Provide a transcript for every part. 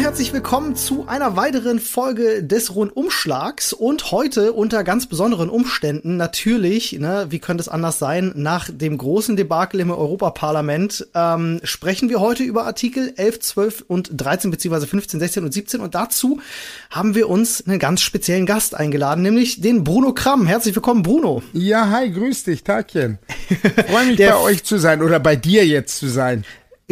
herzlich willkommen zu einer weiteren Folge des Rundumschlags und heute unter ganz besonderen Umständen natürlich, ne, wie könnte es anders sein, nach dem großen Debakel im Europaparlament ähm, sprechen wir heute über Artikel 11, 12 und 13 beziehungsweise 15, 16 und 17 und dazu haben wir uns einen ganz speziellen Gast eingeladen, nämlich den Bruno Kramm. Herzlich willkommen, Bruno. Ja, hi, grüß dich, Tagchen. Freue mich bei euch zu sein oder bei dir jetzt zu sein.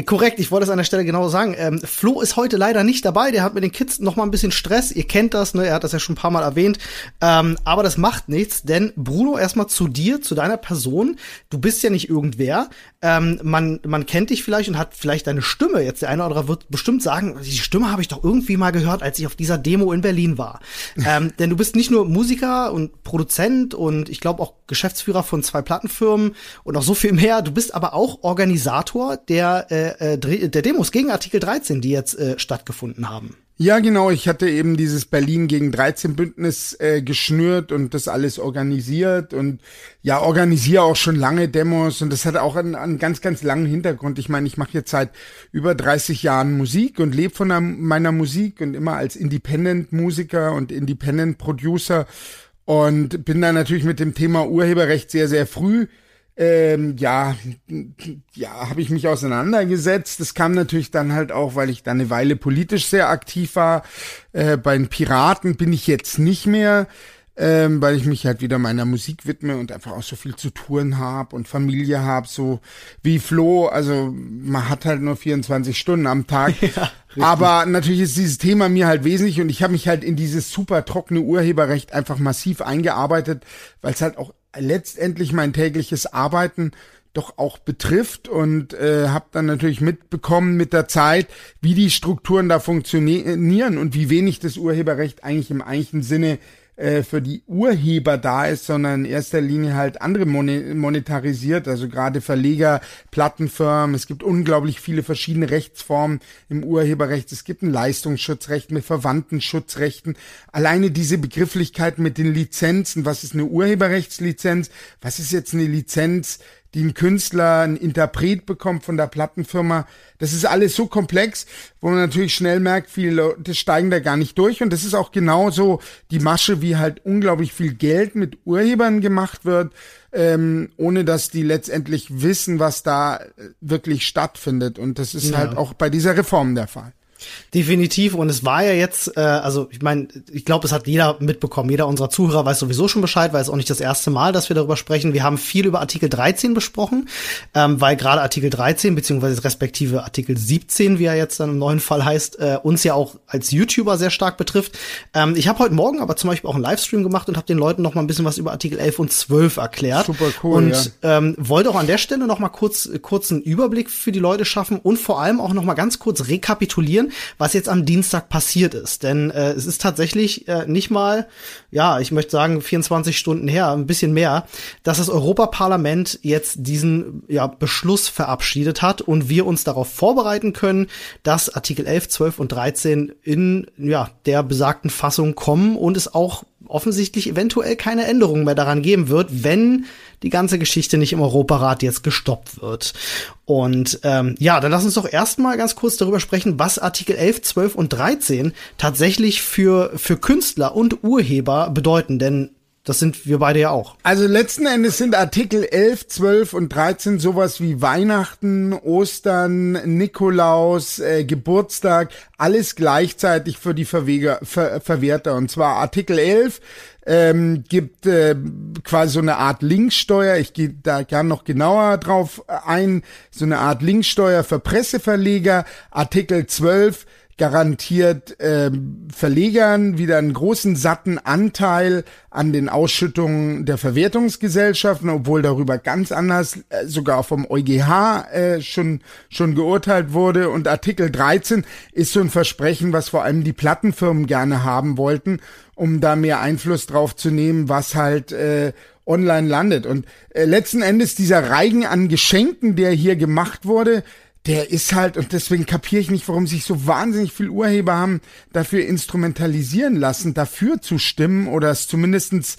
Korrekt, ich wollte es an der Stelle genau sagen. Ähm, Flo ist heute leider nicht dabei. Der hat mit den Kids noch mal ein bisschen Stress. Ihr kennt das, ne? Er hat das ja schon ein paar Mal erwähnt. Ähm, aber das macht nichts, denn Bruno, erstmal zu dir, zu deiner Person. Du bist ja nicht irgendwer. Ähm, man, man kennt dich vielleicht und hat vielleicht deine Stimme. Jetzt der eine oder andere wird bestimmt sagen, die Stimme habe ich doch irgendwie mal gehört, als ich auf dieser Demo in Berlin war. ähm, denn du bist nicht nur Musiker und Produzent und ich glaube auch Geschäftsführer von zwei Plattenfirmen und noch so viel mehr. Du bist aber auch Organisator der äh, äh, der Demos gegen Artikel 13, die jetzt äh, stattgefunden haben. Ja, genau. Ich hatte eben dieses Berlin gegen 13 Bündnis äh, geschnürt und das alles organisiert und ja, organisiere auch schon lange Demos und das hat auch einen, einen ganz, ganz langen Hintergrund. Ich meine, ich mache jetzt seit über 30 Jahren Musik und lebe von der, meiner Musik und immer als Independent-Musiker und Independent-Producer und bin da natürlich mit dem Thema Urheberrecht sehr, sehr früh ähm, ja, ja, habe ich mich auseinandergesetzt. Das kam natürlich dann halt auch, weil ich da eine Weile politisch sehr aktiv war. Äh, bei den Piraten bin ich jetzt nicht mehr, ähm, weil ich mich halt wieder meiner Musik widme und einfach auch so viel zu tun habe und Familie habe, so wie Flo. Also man hat halt nur 24 Stunden am Tag. Ja, Aber natürlich ist dieses Thema mir halt wesentlich und ich habe mich halt in dieses super trockene Urheberrecht einfach massiv eingearbeitet, weil es halt auch letztendlich mein tägliches Arbeiten doch auch betrifft und äh, habe dann natürlich mitbekommen mit der Zeit, wie die Strukturen da funktionieren und wie wenig das Urheberrecht eigentlich im eigentlichen Sinne äh, für die Urheber da ist, sondern in erster Linie halt andere monetarisiert, also gerade Verleger, Plattenfirmen. Es gibt unglaublich viele verschiedene Rechtsformen im Urheberrecht. Es gibt ein Leistungsschutzrecht mit verwandten Schutzrechten. Alleine diese Begrifflichkeit mit den Lizenzen. Was ist eine Urheberrechtslizenz? Was ist jetzt eine Lizenz die ein Künstler, ein Interpret bekommt von der Plattenfirma. Das ist alles so komplex, wo man natürlich schnell merkt, viele Leute steigen da gar nicht durch. Und das ist auch genauso die Masche, wie halt unglaublich viel Geld mit Urhebern gemacht wird, ähm, ohne dass die letztendlich wissen, was da wirklich stattfindet. Und das ist ja. halt auch bei dieser Reform der Fall. Definitiv. Und es war ja jetzt, äh, also ich meine, ich glaube, es hat jeder mitbekommen. Jeder unserer Zuhörer weiß sowieso schon Bescheid, weil es auch nicht das erste Mal, dass wir darüber sprechen. Wir haben viel über Artikel 13 besprochen, ähm, weil gerade Artikel 13 beziehungsweise respektive Artikel 17, wie er jetzt dann im neuen Fall heißt, äh, uns ja auch als YouTuber sehr stark betrifft. Ähm, ich habe heute Morgen aber zum Beispiel auch einen Livestream gemacht und habe den Leuten noch mal ein bisschen was über Artikel 11 und 12 erklärt. Super cool. Und ja. ähm, wollte auch an der Stelle noch mal kurz kurzen Überblick für die Leute schaffen und vor allem auch noch mal ganz kurz rekapitulieren was jetzt am Dienstag passiert ist. Denn äh, es ist tatsächlich äh, nicht mal, ja, ich möchte sagen 24 Stunden her, ein bisschen mehr, dass das Europaparlament jetzt diesen ja, Beschluss verabschiedet hat und wir uns darauf vorbereiten können, dass Artikel 11, 12 und 13 in ja, der besagten Fassung kommen und es auch offensichtlich eventuell keine Änderungen mehr daran geben wird, wenn die ganze Geschichte nicht im Europarat jetzt gestoppt wird. Und ähm, ja, dann lass uns doch erstmal ganz kurz darüber sprechen, was Artikel 11, 12 und 13 tatsächlich für, für Künstler und Urheber bedeuten. Denn das sind wir beide ja auch. Also letzten Endes sind Artikel 11, 12 und 13 sowas wie Weihnachten, Ostern, Nikolaus, äh, Geburtstag, alles gleichzeitig für die Verweger, Ver, Verwerter. Und zwar Artikel 11 ähm, gibt äh, quasi so eine Art Linksteuer. Ich gehe da gern noch genauer drauf ein. So eine Art Linksteuer für Presseverleger. Artikel 12 garantiert äh, Verlegern wieder einen großen satten Anteil an den Ausschüttungen der Verwertungsgesellschaften, obwohl darüber ganz anders äh, sogar vom EuGH äh, schon schon geurteilt wurde. Und Artikel 13 ist so ein Versprechen, was vor allem die Plattenfirmen gerne haben wollten, um da mehr Einfluss drauf zu nehmen, was halt äh, online landet. Und äh, letzten Endes dieser Reigen an Geschenken, der hier gemacht wurde, der ist halt, und deswegen kapiere ich nicht, warum sich so wahnsinnig viel Urheber haben dafür instrumentalisieren lassen, dafür zu stimmen oder es zumindestens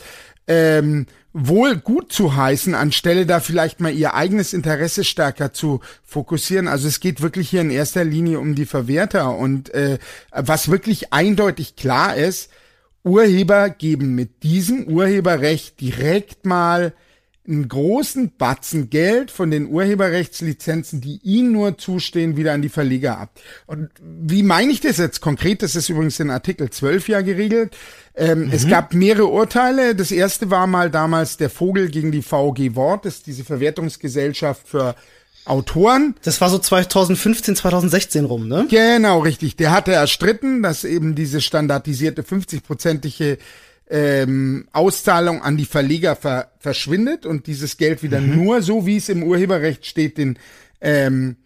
ähm, wohl gut zu heißen, anstelle da vielleicht mal ihr eigenes Interesse stärker zu fokussieren. Also es geht wirklich hier in erster Linie um die Verwerter und äh, was wirklich eindeutig klar ist, Urheber geben mit diesem Urheberrecht direkt mal einen großen Batzen Geld von den Urheberrechtslizenzen, die ihnen nur zustehen, wieder an die Verleger ab. Und wie meine ich das jetzt konkret? Das ist übrigens in Artikel 12 ja geregelt. Ähm, mhm. Es gab mehrere Urteile. Das erste war mal damals der Vogel gegen die VG Wort, das ist diese Verwertungsgesellschaft für Autoren. Das war so 2015, 2016 rum, ne? Genau, richtig. Der hatte erstritten, dass eben diese standardisierte 50-prozentige ähm, Auszahlung an die Verleger ver verschwindet und dieses Geld wieder mhm. nur so, wie es im Urheberrecht steht, den ähm,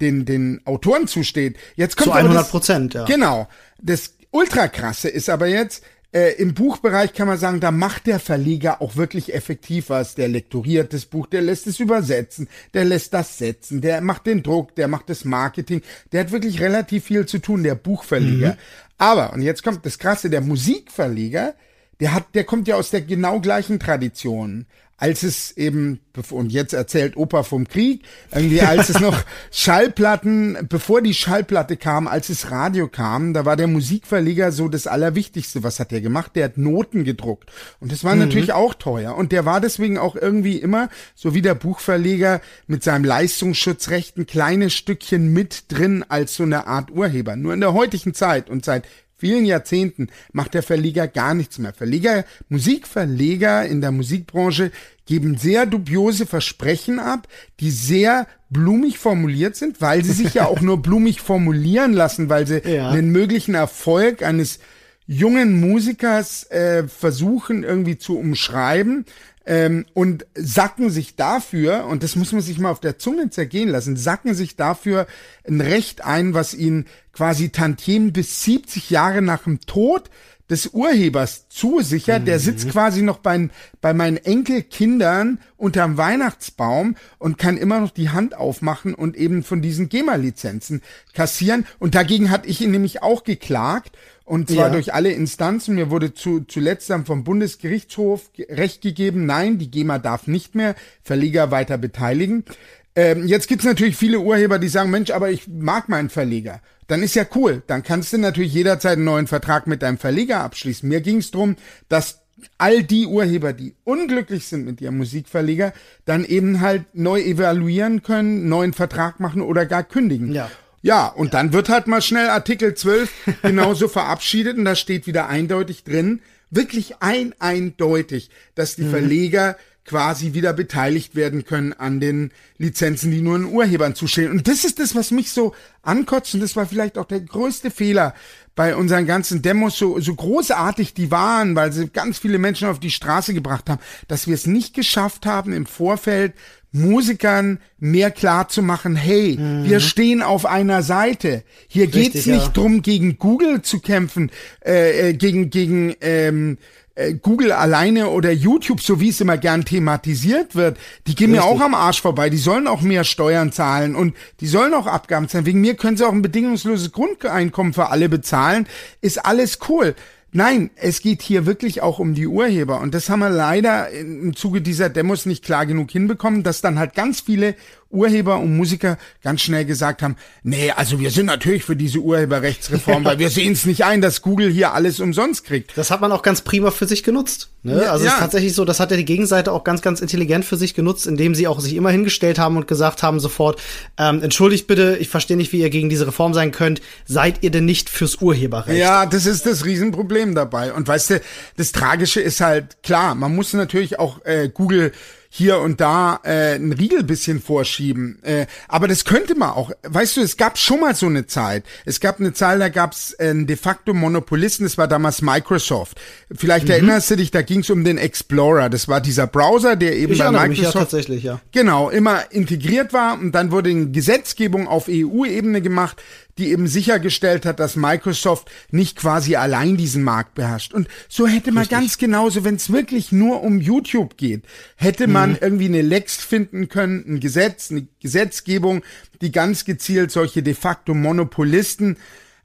den den Autoren zusteht. Jetzt kommt zu 100 Prozent, ja. Genau. Das ultra krasse ist aber jetzt äh, im Buchbereich kann man sagen, da macht der Verleger auch wirklich effektiv was. Der lektoriert das Buch, der lässt es übersetzen, der lässt das setzen, der macht den Druck, der macht das Marketing. Der hat wirklich relativ viel zu tun, der Buchverleger. Mhm. Aber, und jetzt kommt das Krasse, der Musikverleger, der hat, der kommt ja aus der genau gleichen Tradition. Als es eben, und jetzt erzählt Opa vom Krieg, irgendwie als es noch Schallplatten, bevor die Schallplatte kam, als es Radio kam, da war der Musikverleger so das Allerwichtigste. Was hat der gemacht? Der hat Noten gedruckt. Und das war mhm. natürlich auch teuer. Und der war deswegen auch irgendwie immer, so wie der Buchverleger, mit seinem Leistungsschutzrecht ein kleines Stückchen mit drin als so eine Art Urheber. Nur in der heutigen Zeit und seit vielen Jahrzehnten macht der Verleger gar nichts mehr. Verleger, Musikverleger in der Musikbranche geben sehr dubiose Versprechen ab, die sehr blumig formuliert sind, weil sie sich ja auch nur blumig formulieren lassen, weil sie ja. den möglichen Erfolg eines jungen Musikers äh, versuchen irgendwie zu umschreiben ähm, und sacken sich dafür, und das muss man sich mal auf der Zunge zergehen lassen, sacken sich dafür ein Recht ein, was ihnen quasi Tantiemen bis 70 Jahre nach dem Tod des Urhebers zusichert. Mhm. Der sitzt quasi noch bei, bei meinen Enkelkindern unterm Weihnachtsbaum und kann immer noch die Hand aufmachen und eben von diesen GEMA-Lizenzen kassieren. Und dagegen hatte ich ihn nämlich auch geklagt und zwar ja. durch alle Instanzen. Mir wurde zu, zuletzt dann vom Bundesgerichtshof Recht gegeben, nein, die GEMA darf nicht mehr Verleger weiter beteiligen. Ähm, jetzt gibt's natürlich viele Urheber, die sagen, Mensch, aber ich mag meinen Verleger. Dann ist ja cool. Dann kannst du natürlich jederzeit einen neuen Vertrag mit deinem Verleger abschließen. Mir ging's drum, dass all die Urheber, die unglücklich sind mit ihrem Musikverleger, dann eben halt neu evaluieren können, neuen Vertrag machen oder gar kündigen. Ja. Ja, und dann wird halt mal schnell Artikel 12 genauso verabschiedet und da steht wieder eindeutig drin, wirklich ein eindeutig, dass die mhm. Quasi wieder beteiligt werden können an den Lizenzen, die nur den Urhebern zustehen. Und das ist das, was mich so ankotzt und das war vielleicht auch der größte Fehler bei unseren ganzen Demos, so, so großartig die waren, weil sie ganz viele Menschen auf die Straße gebracht haben, dass wir es nicht geschafft haben, im Vorfeld Musikern mehr klar zu machen, hey, mhm. wir stehen auf einer Seite. Hier Richtig, geht's nicht ja. drum, gegen Google zu kämpfen, äh, äh, gegen, gegen ähm, äh, Google alleine oder YouTube, so wie es immer gern thematisiert wird, die gehen Richtig. mir auch am Arsch vorbei. Die sollen auch mehr Steuern zahlen und die sollen auch Abgaben zahlen. Wegen mir können sie auch ein bedingungsloses Grundeinkommen für alle bezahlen. Ist alles cool. Nein, es geht hier wirklich auch um die Urheber. Und das haben wir leider im Zuge dieser Demos nicht klar genug hinbekommen, dass dann halt ganz viele Urheber und Musiker ganz schnell gesagt haben, nee, also wir sind natürlich für diese Urheberrechtsreform, weil wir sehen es nicht ein, dass Google hier alles umsonst kriegt. Das hat man auch ganz prima für sich genutzt. Ne? Ja, also ja. es ist tatsächlich so, das hat ja die Gegenseite auch ganz, ganz intelligent für sich genutzt, indem sie auch sich immer hingestellt haben und gesagt haben sofort, ähm, entschuldigt bitte, ich verstehe nicht, wie ihr gegen diese Reform sein könnt. Seid ihr denn nicht fürs Urheberrecht? Ja, das ist das Riesenproblem dabei. Und weißt du, das Tragische ist halt, klar, man muss natürlich auch äh, Google hier und da äh, ein Riegel bisschen vorschieben. Äh, aber das könnte man auch. Weißt du, es gab schon mal so eine Zeit. Es gab eine Zeit, da gab es äh, de facto Monopolisten, das war damals Microsoft. Vielleicht mhm. erinnerst du dich, da ging es um den Explorer. Das war dieser Browser, der eben ich bei Microsoft mich ja tatsächlich, ja. genau immer integriert war und dann wurde eine Gesetzgebung auf EU-Ebene gemacht, die eben sichergestellt hat, dass Microsoft nicht quasi allein diesen Markt beherrscht. Und so hätte man Richtig. ganz genauso, wenn es wirklich nur um YouTube geht, hätte man mhm. irgendwie eine Lex finden können, ein Gesetz, eine Gesetzgebung, die ganz gezielt solche de facto Monopolisten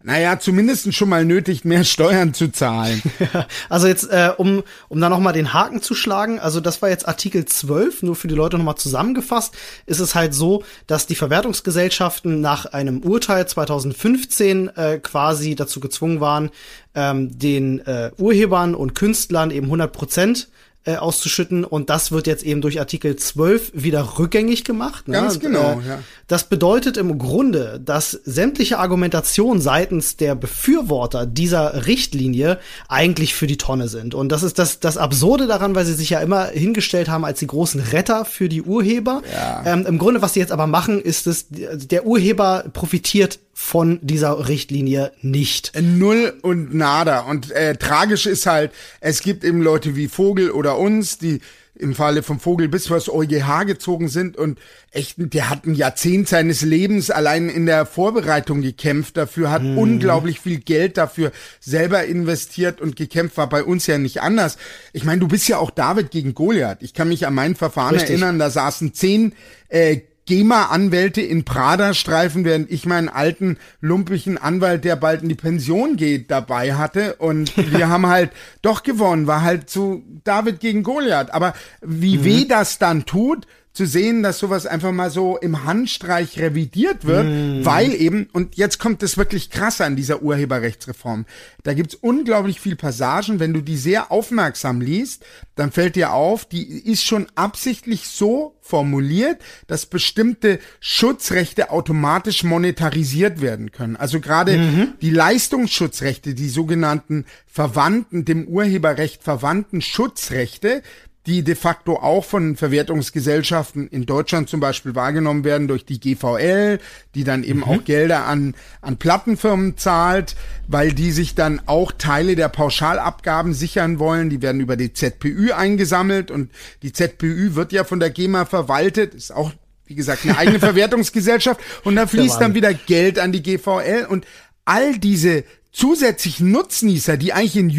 naja, zumindest schon mal nötig, mehr Steuern zu zahlen. also jetzt, äh, um, um da nochmal den Haken zu schlagen, also das war jetzt Artikel 12, nur für die Leute nochmal zusammengefasst, ist es halt so, dass die Verwertungsgesellschaften nach einem Urteil 2015 äh, quasi dazu gezwungen waren, ähm, den äh, Urhebern und Künstlern eben 100 Prozent äh, auszuschütten und das wird jetzt eben durch Artikel 12 wieder rückgängig gemacht. Ne? Ganz genau, und, äh, ja. Das bedeutet im Grunde, dass sämtliche Argumentation seitens der Befürworter dieser Richtlinie eigentlich für die Tonne sind. Und das ist das, das Absurde daran, weil sie sich ja immer hingestellt haben als die großen Retter für die Urheber. Ja. Ähm, Im Grunde, was sie jetzt aber machen, ist es, der Urheber profitiert von dieser Richtlinie nicht. Null und nada. Und äh, tragisch ist halt, es gibt eben Leute wie Vogel oder uns, die im Falle vom Vogel bis vors EuGH gezogen sind und echt, der hat ein Jahrzehnt seines Lebens allein in der Vorbereitung gekämpft dafür, hat mhm. unglaublich viel Geld dafür selber investiert und gekämpft, war bei uns ja nicht anders. Ich meine, du bist ja auch David gegen Goliath. Ich kann mich an mein Verfahren Richtig. erinnern, da saßen zehn äh, GEMA-Anwälte in Prada streifen, während ich meinen alten, lumpigen Anwalt, der bald in die Pension geht, dabei hatte. Und wir haben halt doch gewonnen, war halt zu David gegen Goliath. Aber wie mhm. weh das dann tut, zu sehen, dass sowas einfach mal so im Handstreich revidiert wird, mm. weil eben, und jetzt kommt das wirklich krasse an dieser Urheberrechtsreform, da gibt's unglaublich viel Passagen, wenn du die sehr aufmerksam liest, dann fällt dir auf, die ist schon absichtlich so formuliert, dass bestimmte Schutzrechte automatisch monetarisiert werden können. Also gerade mhm. die Leistungsschutzrechte, die sogenannten verwandten, dem Urheberrecht verwandten Schutzrechte, die de facto auch von Verwertungsgesellschaften in Deutschland zum Beispiel wahrgenommen werden durch die GVL, die dann eben mhm. auch Gelder an, an Plattenfirmen zahlt, weil die sich dann auch Teile der Pauschalabgaben sichern wollen. Die werden über die ZPÜ eingesammelt und die ZPÜ wird ja von der GEMA verwaltet, ist auch wie gesagt, eine eigene Verwertungsgesellschaft und da fließt dann wieder Geld an die GVL und all diese zusätzlichen Nutznießer, die eigentlich in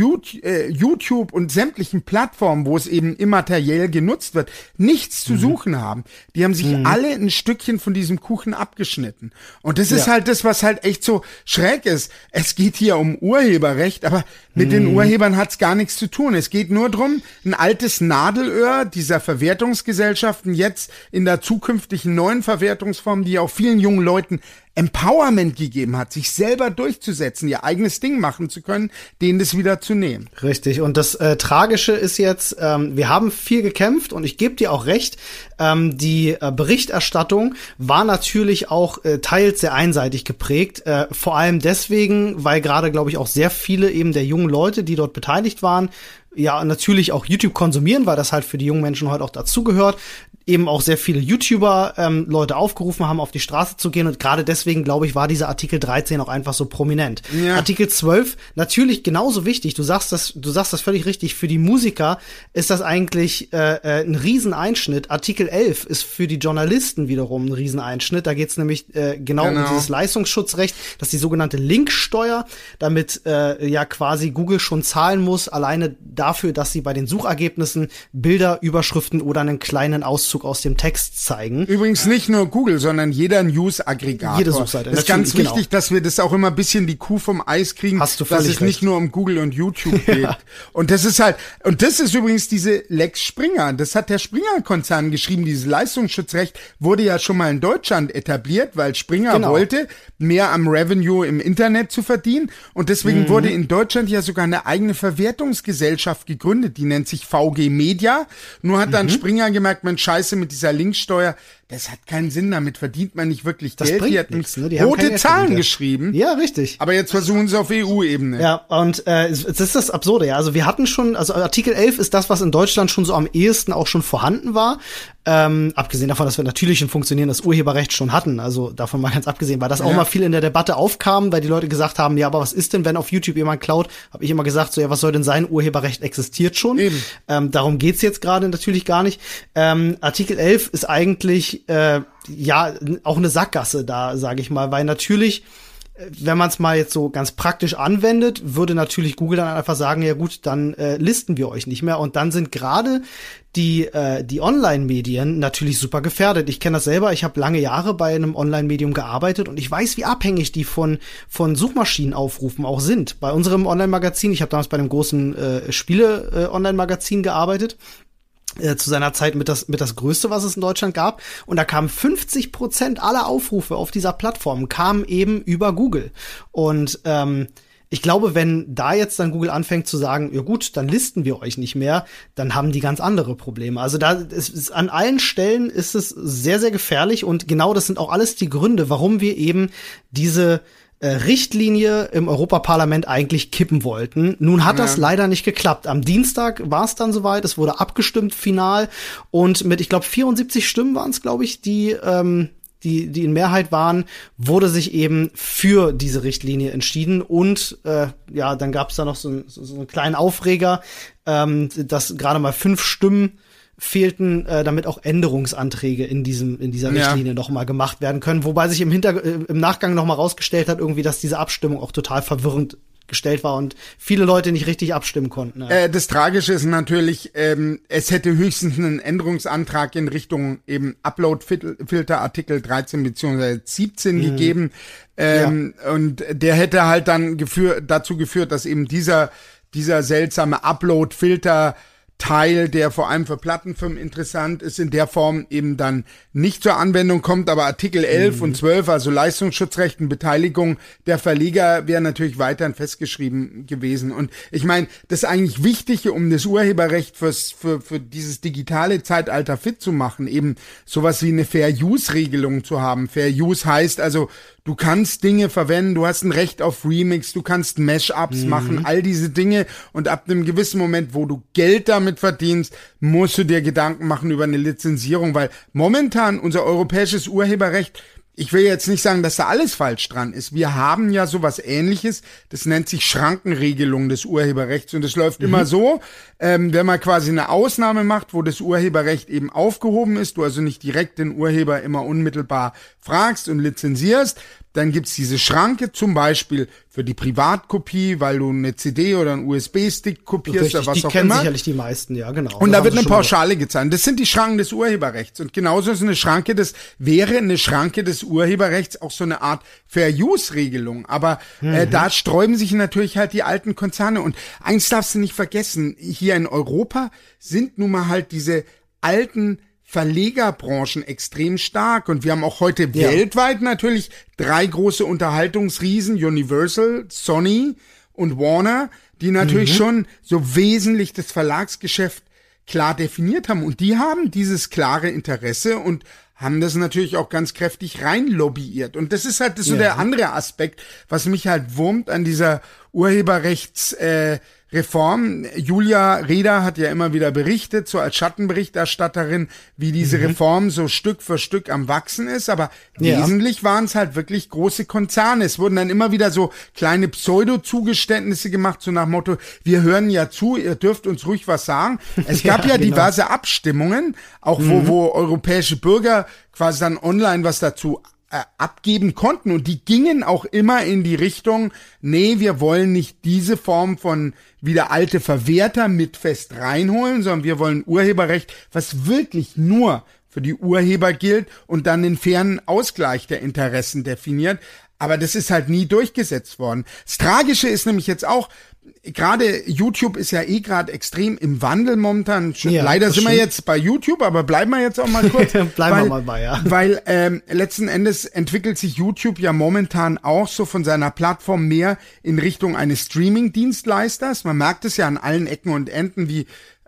äh, YouTube und sämtlichen Plattformen, wo es eben immateriell genutzt wird, nichts zu mhm. suchen haben, die haben sich mhm. alle ein Stückchen von diesem Kuchen abgeschnitten. Und das ist ja. halt das, was halt echt so schräg ist. Es geht hier um Urheberrecht, aber mit mhm. den Urhebern hat's gar nichts zu tun. Es geht nur drum, ein altes Nadelöhr dieser Verwertungsgesellschaften jetzt in der zukünftigen neuen Verwertungsform, die auch vielen jungen Leuten Empowerment gegeben hat, sich selber durchzusetzen, ihr eigenes Ding machen zu können, denen das wieder zu nehmen. Richtig. Und das äh, Tragische ist jetzt, ähm, wir haben viel gekämpft und ich gebe dir auch recht, ähm, die äh, Berichterstattung war natürlich auch äh, teils sehr einseitig geprägt. Äh, vor allem deswegen, weil gerade, glaube ich, auch sehr viele eben der jungen Leute, die dort beteiligt waren, ja natürlich auch YouTube konsumieren, weil das halt für die jungen Menschen heute auch dazugehört eben auch sehr viele YouTuber ähm, Leute aufgerufen haben, auf die Straße zu gehen. Und gerade deswegen, glaube ich, war dieser Artikel 13 auch einfach so prominent. Ja. Artikel 12, natürlich genauso wichtig. Du sagst das, du sagst das völlig richtig. Für die Musiker ist das eigentlich äh, äh, ein Rieseneinschnitt. Artikel 11 ist für die Journalisten wiederum ein Rieseneinschnitt. Da geht es nämlich äh, genau, genau, um dieses Leistungsschutzrecht, das ist die sogenannte Linksteuer, damit äh, ja quasi Google schon zahlen muss, alleine dafür, dass sie bei den Suchergebnissen Bilder, Überschriften oder einen kleinen Auszug Auszug aus dem Text zeigen. Übrigens nicht nur Google, sondern jeder News-Aggregator. Jede Suchseite. Das ist ganz genau. wichtig, dass wir das auch immer ein bisschen die Kuh vom Eis kriegen, Hast du dass es recht. nicht nur um Google und YouTube geht. ja. Und das ist halt, und das ist übrigens diese Lex Springer. Das hat der Springer-Konzern geschrieben. Dieses Leistungsschutzrecht wurde ja schon mal in Deutschland etabliert, weil Springer genau. wollte, mehr am Revenue im Internet zu verdienen. Und deswegen mhm. wurde in Deutschland ja sogar eine eigene Verwertungsgesellschaft gegründet. Die nennt sich VG Media. Nur hat dann mhm. Springer gemerkt, man scheiße Scheiße mit dieser Linksteuer, das hat keinen Sinn, damit verdient man nicht wirklich das Geld. Die hat nichts, ne? Die rote Zahlen geschrieben. Ja, richtig. Aber jetzt versuchen sie auf EU-Ebene. Ja, und äh, das ist das Absurde, ja. Also wir hatten schon, also Artikel 11 ist das, was in Deutschland schon so am ehesten auch schon vorhanden war. Ähm, abgesehen davon, dass wir natürlich ein funktionierendes Urheberrecht schon hatten, also davon mal ganz abgesehen, weil das ja. auch mal viel in der Debatte aufkam, weil die Leute gesagt haben, ja, aber was ist denn, wenn auf YouTube jemand klaut? Habe ich immer gesagt, so ja, was soll denn sein? Urheberrecht existiert schon. Eben. Ähm, darum geht's jetzt gerade natürlich gar nicht. Ähm, Artikel 11 ist eigentlich äh, ja auch eine Sackgasse da, sage ich mal, weil natürlich wenn man es mal jetzt so ganz praktisch anwendet, würde natürlich Google dann einfach sagen, ja gut, dann äh, listen wir euch nicht mehr. Und dann sind gerade die, äh, die Online-Medien natürlich super gefährdet. Ich kenne das selber, ich habe lange Jahre bei einem Online-Medium gearbeitet und ich weiß, wie abhängig die von, von Suchmaschinenaufrufen auch sind. Bei unserem Online-Magazin, ich habe damals bei einem großen äh, Spiele-Online-Magazin äh, gearbeitet äh, zu seiner Zeit mit das, mit das Größte, was es in Deutschland gab. Und da kamen 50 Prozent aller Aufrufe auf dieser Plattform kamen eben über Google. Und ähm, ich glaube, wenn da jetzt dann Google anfängt zu sagen, ja gut, dann listen wir euch nicht mehr, dann haben die ganz andere Probleme. Also da ist, ist an allen Stellen ist es sehr, sehr gefährlich und genau das sind auch alles die Gründe, warum wir eben diese Richtlinie im Europaparlament eigentlich kippen wollten. Nun hat ja. das leider nicht geklappt. Am Dienstag war es dann soweit, es wurde abgestimmt final und mit, ich glaube, 74 Stimmen waren es, glaube ich, die ähm, die, die in Mehrheit waren, wurde sich eben für diese Richtlinie entschieden. Und äh, ja, dann gab es da noch so, so, so einen kleinen Aufreger, ähm, dass gerade mal fünf Stimmen fehlten, äh, damit auch Änderungsanträge in diesem in dieser Richtlinie ja. noch mal gemacht werden können, wobei sich im Hinter äh, im Nachgang noch mal rausgestellt hat irgendwie, dass diese Abstimmung auch total verwirrend gestellt war und viele Leute nicht richtig abstimmen konnten. Ja. Äh, das Tragische ist natürlich, ähm, es hätte höchstens einen Änderungsantrag in Richtung eben Upload-Filter Artikel 13 bzw. 17 mhm. gegeben. Ähm, ja. Und der hätte halt dann geführ dazu geführt, dass eben dieser, dieser seltsame Upload-Filter Teil, der vor allem für Plattenfirmen interessant ist, in der Form eben dann nicht zur Anwendung kommt, aber Artikel 11 mhm. und 12, also Leistungsschutzrechten, Beteiligung der Verleger, wäre natürlich weiterhin festgeschrieben gewesen. Und ich meine, das eigentlich Wichtige, um das Urheberrecht fürs, für, für dieses digitale Zeitalter fit zu machen, eben sowas wie eine Fair-Use-Regelung zu haben. Fair-Use heißt also, Du kannst Dinge verwenden, du hast ein Recht auf Remix, du kannst Mashups mhm. machen, all diese Dinge. Und ab einem gewissen Moment, wo du Geld damit verdienst, musst du dir Gedanken machen über eine Lizenzierung, weil momentan unser europäisches Urheberrecht ich will jetzt nicht sagen, dass da alles falsch dran ist. Wir haben ja sowas ähnliches. Das nennt sich Schrankenregelung des Urheberrechts. Und das läuft mhm. immer so, ähm, wenn man quasi eine Ausnahme macht, wo das Urheberrecht eben aufgehoben ist, du also nicht direkt den Urheber immer unmittelbar fragst und lizenzierst, dann gibt's diese Schranke zum Beispiel für die Privatkopie, weil du eine CD oder einen USB-Stick kopierst Richtig, oder was die auch kennen sicherlich die meisten, ja, genau. Und das da wird eine Pauschale gezahlt. Das sind die Schranken des Urheberrechts. Und genauso ist eine Schranke des, wäre eine Schranke des Urheberrechts auch so eine Art Fair-Use-Regelung. Aber äh, mhm. äh, da sträuben sich natürlich halt die alten Konzerne. Und eins darfst du nicht vergessen, hier in Europa sind nun mal halt diese alten Verlegerbranchen extrem stark und wir haben auch heute ja. weltweit natürlich drei große Unterhaltungsriesen, Universal, Sony und Warner, die natürlich mhm. schon so wesentlich das Verlagsgeschäft klar definiert haben und die haben dieses klare Interesse und haben das natürlich auch ganz kräftig rein lobbyiert. Und das ist halt so ja. der andere Aspekt, was mich halt wurmt an dieser Urheberrechts, äh, Reform. Julia Reda hat ja immer wieder berichtet, so als Schattenberichterstatterin, wie diese mhm. Reform so Stück für Stück am Wachsen ist. Aber ja. wesentlich waren es halt wirklich große Konzerne. Es wurden dann immer wieder so kleine Pseudo-Zugeständnisse gemacht, so nach Motto, wir hören ja zu, ihr dürft uns ruhig was sagen. Es gab ja, ja genau. diverse Abstimmungen, auch mhm. wo, wo europäische Bürger quasi dann online was dazu äh, abgeben konnten. Und die gingen auch immer in die Richtung, nee, wir wollen nicht diese Form von wieder alte Verwerter mit fest reinholen, sondern wir wollen Urheberrecht, was wirklich nur für die Urheber gilt und dann den fairen Ausgleich der Interessen definiert. Aber das ist halt nie durchgesetzt worden. Das Tragische ist nämlich jetzt auch, gerade YouTube ist ja eh gerade extrem im Wandel momentan. Ja, Leider sind wir jetzt bei YouTube, aber bleiben wir jetzt auch mal kurz. bleiben weil, wir mal bei, ja. Weil ähm, letzten Endes entwickelt sich YouTube ja momentan auch so von seiner Plattform mehr in Richtung eines Streaming-Dienstleisters. Man merkt es ja an allen Ecken und Enden, wie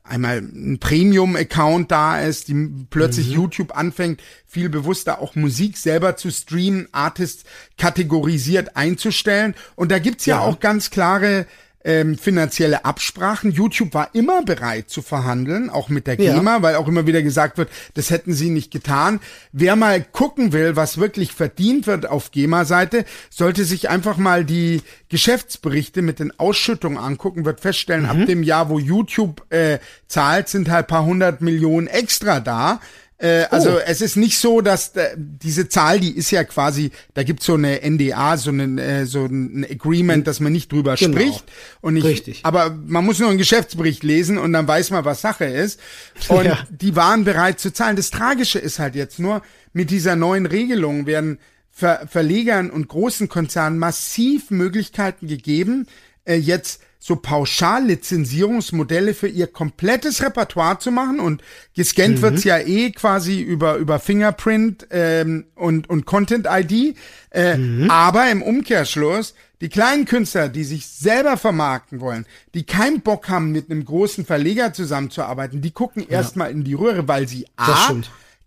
einmal ein Premium-Account da ist, die plötzlich mhm. YouTube anfängt, viel bewusster auch Musik selber zu streamen, Artists kategorisiert einzustellen. Und da gibt's ja, ja auch ganz klare ähm, finanzielle Absprachen. YouTube war immer bereit zu verhandeln, auch mit der GEMA, ja. weil auch immer wieder gesagt wird, das hätten sie nicht getan. Wer mal gucken will, was wirklich verdient wird auf GEMA-Seite, sollte sich einfach mal die Geschäftsberichte mit den Ausschüttungen angucken, wird feststellen, mhm. ab dem Jahr, wo YouTube äh, zahlt, sind halt paar hundert Millionen extra da Äh, also oh. es ist nicht so, dass äh, diese Zahl, die ist ja quasi, da gibt's so eine NDA, so, eine, äh, so ein Agreement, dass man nicht drüber genau. spricht. Und ich, Richtig. Aber man muss nur einen Geschäftsbericht lesen und dann weiß man, was Sache ist. Und ja. die waren bereit zu zahlen. Das Tragische ist halt jetzt nur, mit dieser neuen Regelung werden Ver Verlegern und großen Konzernen massiv Möglichkeiten gegeben, äh, jetzt so Pauschallizenzierungsmodelle für ihr komplettes Repertoire zu machen und gescannt mhm. wird's ja eh quasi über über Fingerprint ähm, und und Content ID, äh, mhm. aber im Umkehrschluss die kleinen Künstler, die sich selber vermarkten wollen, die keinen Bock haben, mit einem großen Verleger zusammenzuarbeiten, die gucken ja. erstmal in die Röhre, weil sie A,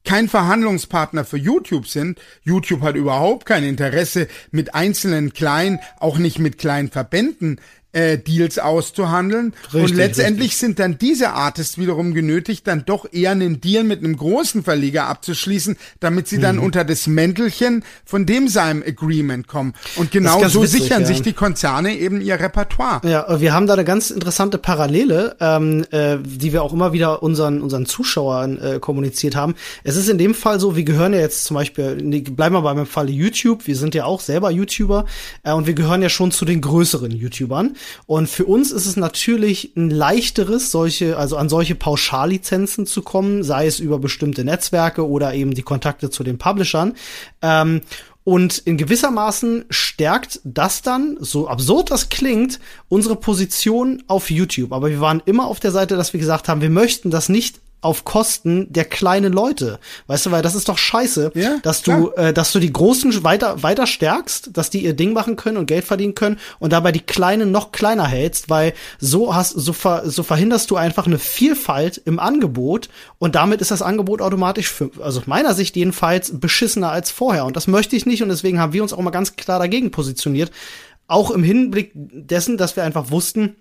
kein Verhandlungspartner für YouTube sind. YouTube hat überhaupt kein Interesse, mit einzelnen kleinen, auch nicht mit kleinen Verbänden äh, Deals auszuhandeln. Richtig, und letztendlich richtig. sind dann diese Artists wiederum genötigt, dann doch eher einen Deal mit einem großen Verleger abzuschließen, damit sie mhm. dann unter das Mäntelchen von dem seinem Agreement kommen. Und genau so witzig, sichern ja. sich die Konzerne eben ihr Repertoire. Ja, wir haben da eine ganz interessante Parallele, ähm, äh, die wir auch immer wieder unseren, unseren Zuschauern äh, kommuniziert haben. Es ist in dem Fall so, wir gehören ja jetzt zum Beispiel, bleiben wir beim Falle YouTube, wir sind ja auch selber YouTuber äh, und wir gehören ja schon zu den größeren YouTubern. Und für uns ist es natürlich ein leichteres, solche, also an solche Pauschallizenzen zu kommen, sei es über bestimmte Netzwerke oder eben die Kontakte zu den Publishern. Ähm, und in gewissermaßen stärkt das dann, so absurd das klingt, unsere Position auf YouTube. Aber wir waren immer auf der Seite, dass wir gesagt haben, wir möchten das nicht auf Kosten der kleinen Leute. Weißt du, weil das ist doch scheiße, ja, dass du, äh, dass du die Großen weiter, weiter stärkst, dass die ihr Ding machen können und Geld verdienen können und dabei die Kleinen noch kleiner hältst, weil so hast, so, ver, so verhinderst du einfach eine Vielfalt im Angebot und damit ist das Angebot automatisch für, also meiner Sicht jedenfalls beschissener als vorher und das möchte ich nicht und deswegen haben wir uns auch mal ganz klar dagegen positioniert. Auch im Hinblick dessen, dass wir einfach wussten,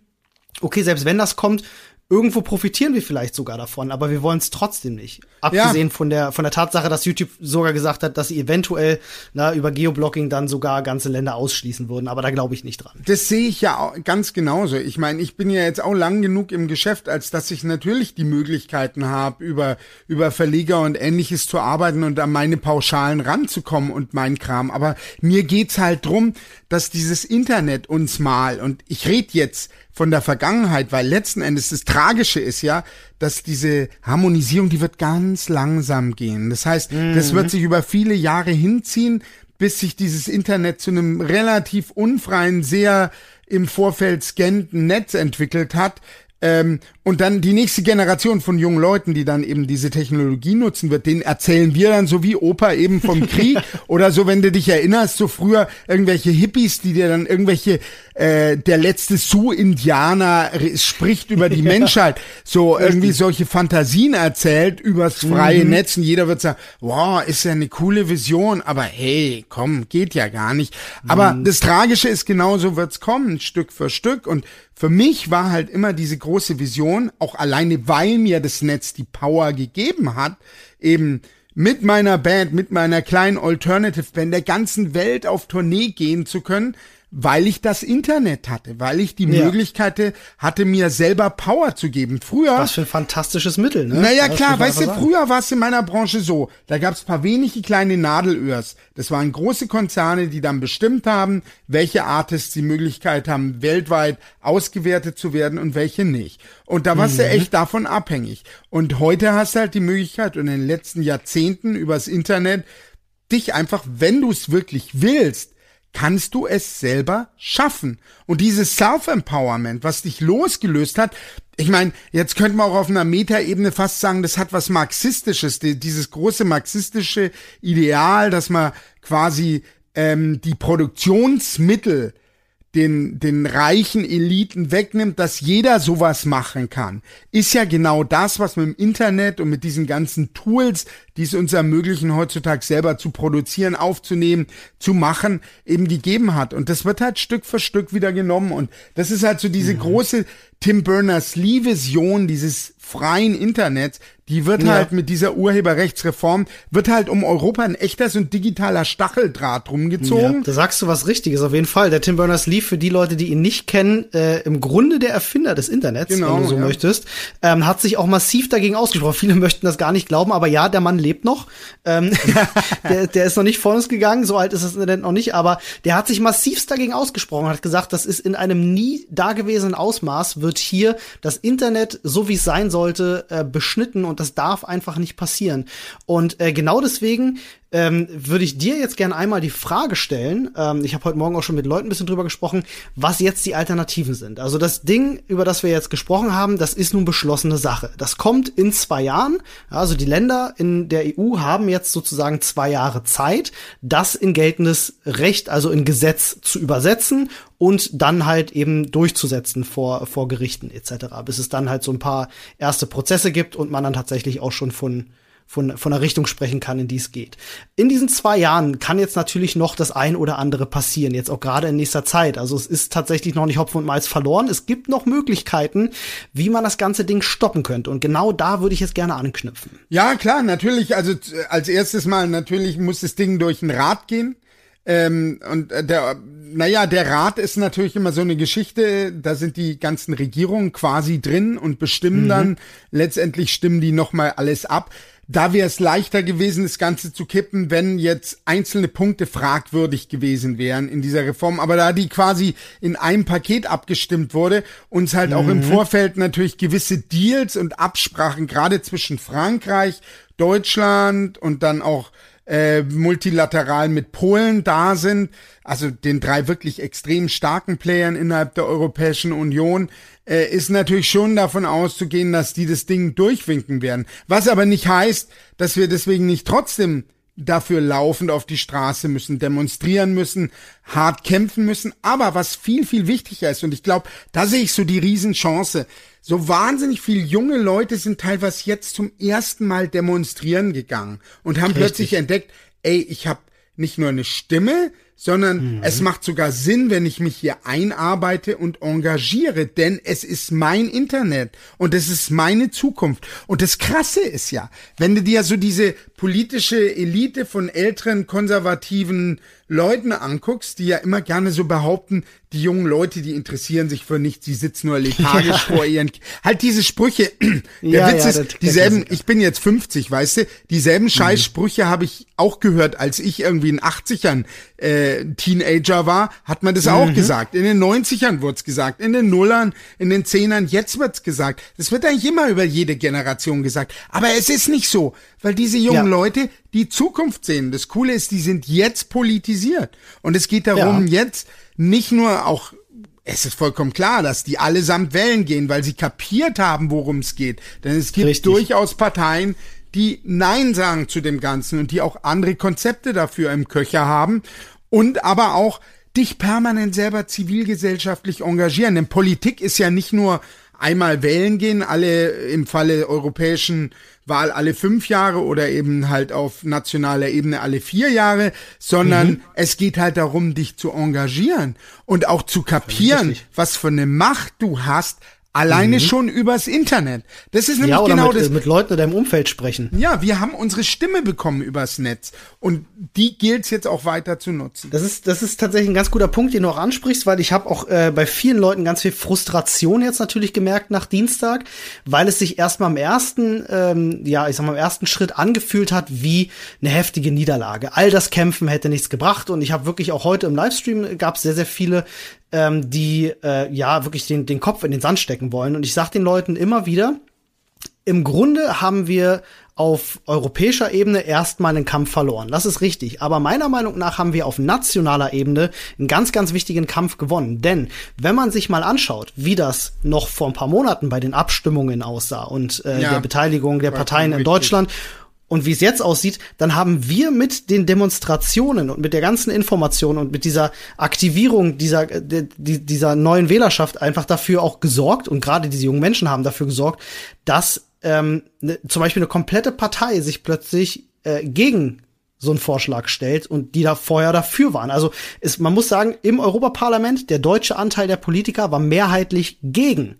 okay, selbst wenn das kommt, irgendwo profitieren wir vielleicht sogar davon, aber wir wollen es trotzdem nicht. Abgesehen ja. von der von der Tatsache, dass YouTube sogar gesagt hat, dass sie eventuell na, über Geoblocking dann sogar ganze Länder ausschließen würden, aber da glaube ich nicht dran. Das sehe ich ja ganz genauso. Ich meine, ich bin ja jetzt auch lang genug im Geschäft, als dass ich natürlich die Möglichkeiten habe, über über Verleger und ähnliches zu arbeiten und an meine Pauschalen ranzukommen und mein Kram, aber mir geht's halt drum, dass dieses Internet uns mal und ich rede jetzt von der Vergangenheit, weil letzten Endes das Tragische ist ja, dass diese Harmonisierung, die wird ganz langsam gehen. Das heißt, mhm. das wird sich über viele Jahre hinziehen, bis sich dieses Internet zu einem relativ unfreien, sehr im Vorfeld scannten Netz entwickelt hat, ähm, und dann die nächste Generation von jungen Leuten, die dann eben diese Technologie nutzen wird, denen erzählen wir dann so wie Opa eben vom Krieg oder so, wenn du dich erinnerst, so früher irgendwelche Hippies, die dir dann irgendwelche, äh, der letzte Sioux-Indianer spricht über die Menschheit, so irgendwie solche Fantasien erzählt übers freie mhm. Netz und jeder wird sagen, wow, ist ja eine coole Vision, aber hey, komm, geht ja gar nicht. Aber mhm. das Tragische ist, genauso wird's kommen, Stück für Stück und für mich war halt immer diese große Vision, auch alleine weil mir das Netz die Power gegeben hat, eben mit meiner Band, mit meiner kleinen Alternative Band der ganzen Welt auf Tournee gehen zu können, weil ich das Internet hatte, weil ich die ja. Möglichkeit hatte, mir selber Power zu geben. Früher. Was für ein fantastisches Mittel, ne? Naja, das klar, weißt du, sagen. früher war es in meiner Branche so. Da gab es paar wenige kleine Nadelöhrs. Das waren große Konzerne, die dann bestimmt haben, welche Artists die Möglichkeit haben, weltweit ausgewertet zu werden und welche nicht. Und da warst mhm. du echt davon abhängig. Und heute hast du halt die Möglichkeit und in den letzten Jahrzehnten übers Internet dich einfach, wenn du es wirklich willst, kannst du es selber schaffen. Und dieses Self-Empowerment, was dich losgelöst hat, ich meine, jetzt könnte man auch auf einer Metaebene fast sagen, das hat was Marxistisches, dieses große marxistische Ideal, dass man quasi ähm, die Produktionsmittel den, den reichen Eliten wegnimmt, dass jeder sowas machen kann, ist ja genau das, was mit dem Internet und mit diesen ganzen Tools, die es uns ermöglichen, heutzutage selber zu produzieren, aufzunehmen, zu machen, eben gegeben hat. Und das wird halt Stück für Stück wieder genommen. Und das ist halt so diese mhm. große Tim Berners-Lee-Vision, dieses freien Internets, die wird ja. halt mit dieser Urheberrechtsreform, wird halt um Europa ein echter so ein digitaler Stacheldraht rumgezogen. Ja, da sagst du was Richtiges, auf jeden Fall. Der Tim Berners-Lee, für die Leute, die ihn nicht kennen, äh, im Grunde der Erfinder des Internets, genau, wenn du so ja. möchtest, ähm, hat sich auch massiv dagegen ausgesprochen. Viele möchten das gar nicht glauben, aber ja, der Mann lebt noch. Ähm, der, der ist noch nicht vor uns gegangen, so alt ist das Internet noch nicht, aber der hat sich massivst dagegen ausgesprochen, hat gesagt, das ist in einem nie dagewesenen Ausmaß, wird hier das Internet, so wie es sein sollte, äh, beschnitten und das darf einfach nicht passieren. Und äh, genau deswegen ähm, würde ich dir jetzt gerne einmal die Frage stellen. Ähm, ich habe heute Morgen auch schon mit Leuten ein bisschen drüber gesprochen, was jetzt die Alternativen sind. Also das Ding, über das wir jetzt gesprochen haben, das ist nun beschlossene Sache. Das kommt in zwei Jahren. Also die Länder in der EU haben jetzt sozusagen zwei Jahre Zeit, das in geltendes Recht, also in Gesetz zu übersetzen und dann halt eben durchzusetzen vor, vor Gerichten etc., bis es dann halt so ein paar erste Prozesse gibt und man dann tatsächlich auch schon von von, von der Richtung sprechen kann, in die es geht. In diesen zwei Jahren kann jetzt natürlich noch das ein oder andere passieren, jetzt auch gerade in nächster Zeit. Also es ist tatsächlich noch nicht Hopfen und Malz verloren. Es gibt noch Möglichkeiten, wie man das ganze Ding stoppen könnte. Und genau da würde ich jetzt gerne anknüpfen. Ja, klar, natürlich. Also als erstes Mal, natürlich muss das Ding durch den Rat gehen. Ähm, und äh, der, naja, der Rat ist natürlich immer so eine Geschichte, da sind die ganzen Regierungen quasi drin und bestimmen mhm. dann, letztendlich stimmen die nochmal alles ab. Da wäre es leichter gewesen, das Ganze zu kippen, wenn jetzt einzelne Punkte fragwürdig gewesen wären in dieser Reform. Aber da die quasi in einem Paket abgestimmt wurde, uns halt mhm. auch im mhm. Vorfeld natürlich gewisse Deals und Absprachen, gerade zwischen Frankreich, Deutschland und dann auch äh, multilateral mit Polen da sind, also den drei wirklich extrem starken Playern innerhalb der Europäischen Union, äh, ist natürlich schon davon auszugehen, dass die das Ding durchwinken werden. Was aber nicht heißt, dass wir deswegen nicht trotzdem dafür laufend auf die Straße müssen, demonstrieren müssen, hart kämpfen müssen. Aber was viel, viel wichtiger ist, und ich glaube, da sehe ich so die Riesenchance, so wahnsinnig viele junge Leute sind teilweise jetzt zum ersten Mal demonstrieren gegangen und haben Richtig. plötzlich entdeckt, ey, ich habe nicht nur eine Stimme, sondern mhm. es macht sogar Sinn, wenn ich mich hier einarbeite und engagiere, denn es ist mein Internet und es ist meine Zukunft. Und das Krasse ist ja, wenn du dir so diese politische Elite von älteren konservativen Leuten anguckst, die ja immer gerne so behaupten, die jungen Leute, die interessieren sich für nichts, die sitzen nur lethargisch ja. vor ihren, halt diese Sprüche, der ja, Witz ja, ist, dieselben, ich bin jetzt 50, weißt du, dieselben mhm. Scheißsprüche habe ich auch gehört, als ich irgendwie in 80ern äh, Teenager war, hat man das mhm. auch gesagt. In den 90ern wurde gesagt, in den Nullern, in den Zehnern, jetzt wird's gesagt. Das wird eigentlich immer über jede Generation gesagt. Aber es ist nicht so, weil diese jungen Leute die Zukunft sehen. Das Coole ist, die sind jetzt politisiert. Und es geht darum, ja. jetzt nicht nur auch es ist vollkommen klar, dass die allesamt wählen gehen, weil sie kapiert haben, worum es geht. Denn es gibt Richtig. durchaus Parteien, die Nein sagen zu dem Ganzen und die auch andere Konzepte dafür im Köcher haben und aber auch dich permanent selber zivilgesellschaftlich engagieren. Denn Politik ist ja nicht nur einmal wählen gehen, alle im Falle europäischen Wahl alle fünf Jahre oder eben halt auf nationaler Ebene alle vier Jahre, sondern mhm. es geht halt darum, dich zu engagieren und auch zu kapieren, was für eine Macht du hast, Alleine mhm. schon übers Internet. Das ist nämlich ja, oder genau mit, das. mit Leuten in deinem Umfeld sprechen. Ja, wir haben unsere Stimme bekommen übers Netz. Und die gilt jetzt auch weiter zu nutzen. Das ist, das ist tatsächlich ein ganz guter Punkt, den du auch ansprichst, weil ich habe auch äh, bei vielen Leuten ganz viel Frustration jetzt natürlich gemerkt nach Dienstag, weil es sich erstmal im ersten, ähm, ja, ich sag mal, im ersten Schritt angefühlt hat wie eine heftige Niederlage. All das Kämpfen hätte nichts gebracht. Und ich habe wirklich auch heute im Livestream gab es sehr, sehr viele ähm, die äh, ja wirklich den, den Kopf in den Sand stecken wollen. Und ich sage den Leuten immer wieder, im Grunde haben wir auf europäischer Ebene erstmal einen Kampf verloren. Das ist richtig. Aber meiner Meinung nach haben wir auf nationaler Ebene einen ganz, ganz wichtigen Kampf gewonnen. Denn wenn man sich mal anschaut, wie das noch vor ein paar Monaten bei den Abstimmungen aussah und äh, ja, der Beteiligung der Parteien in Deutschland und wie es jetzt aussieht, dann haben wir mit den Demonstrationen und mit der ganzen Information und mit dieser Aktivierung dieser, dieser neuen Wählerschaft einfach dafür auch gesorgt und gerade diese jungen Menschen haben dafür gesorgt, dass ähm, ne, zum Beispiel eine komplette Partei sich plötzlich äh, gegen so einen Vorschlag stellt und die da vorher dafür waren. Also ist, man muss sagen, im Europaparlament, der deutsche Anteil der Politiker war mehrheitlich gegen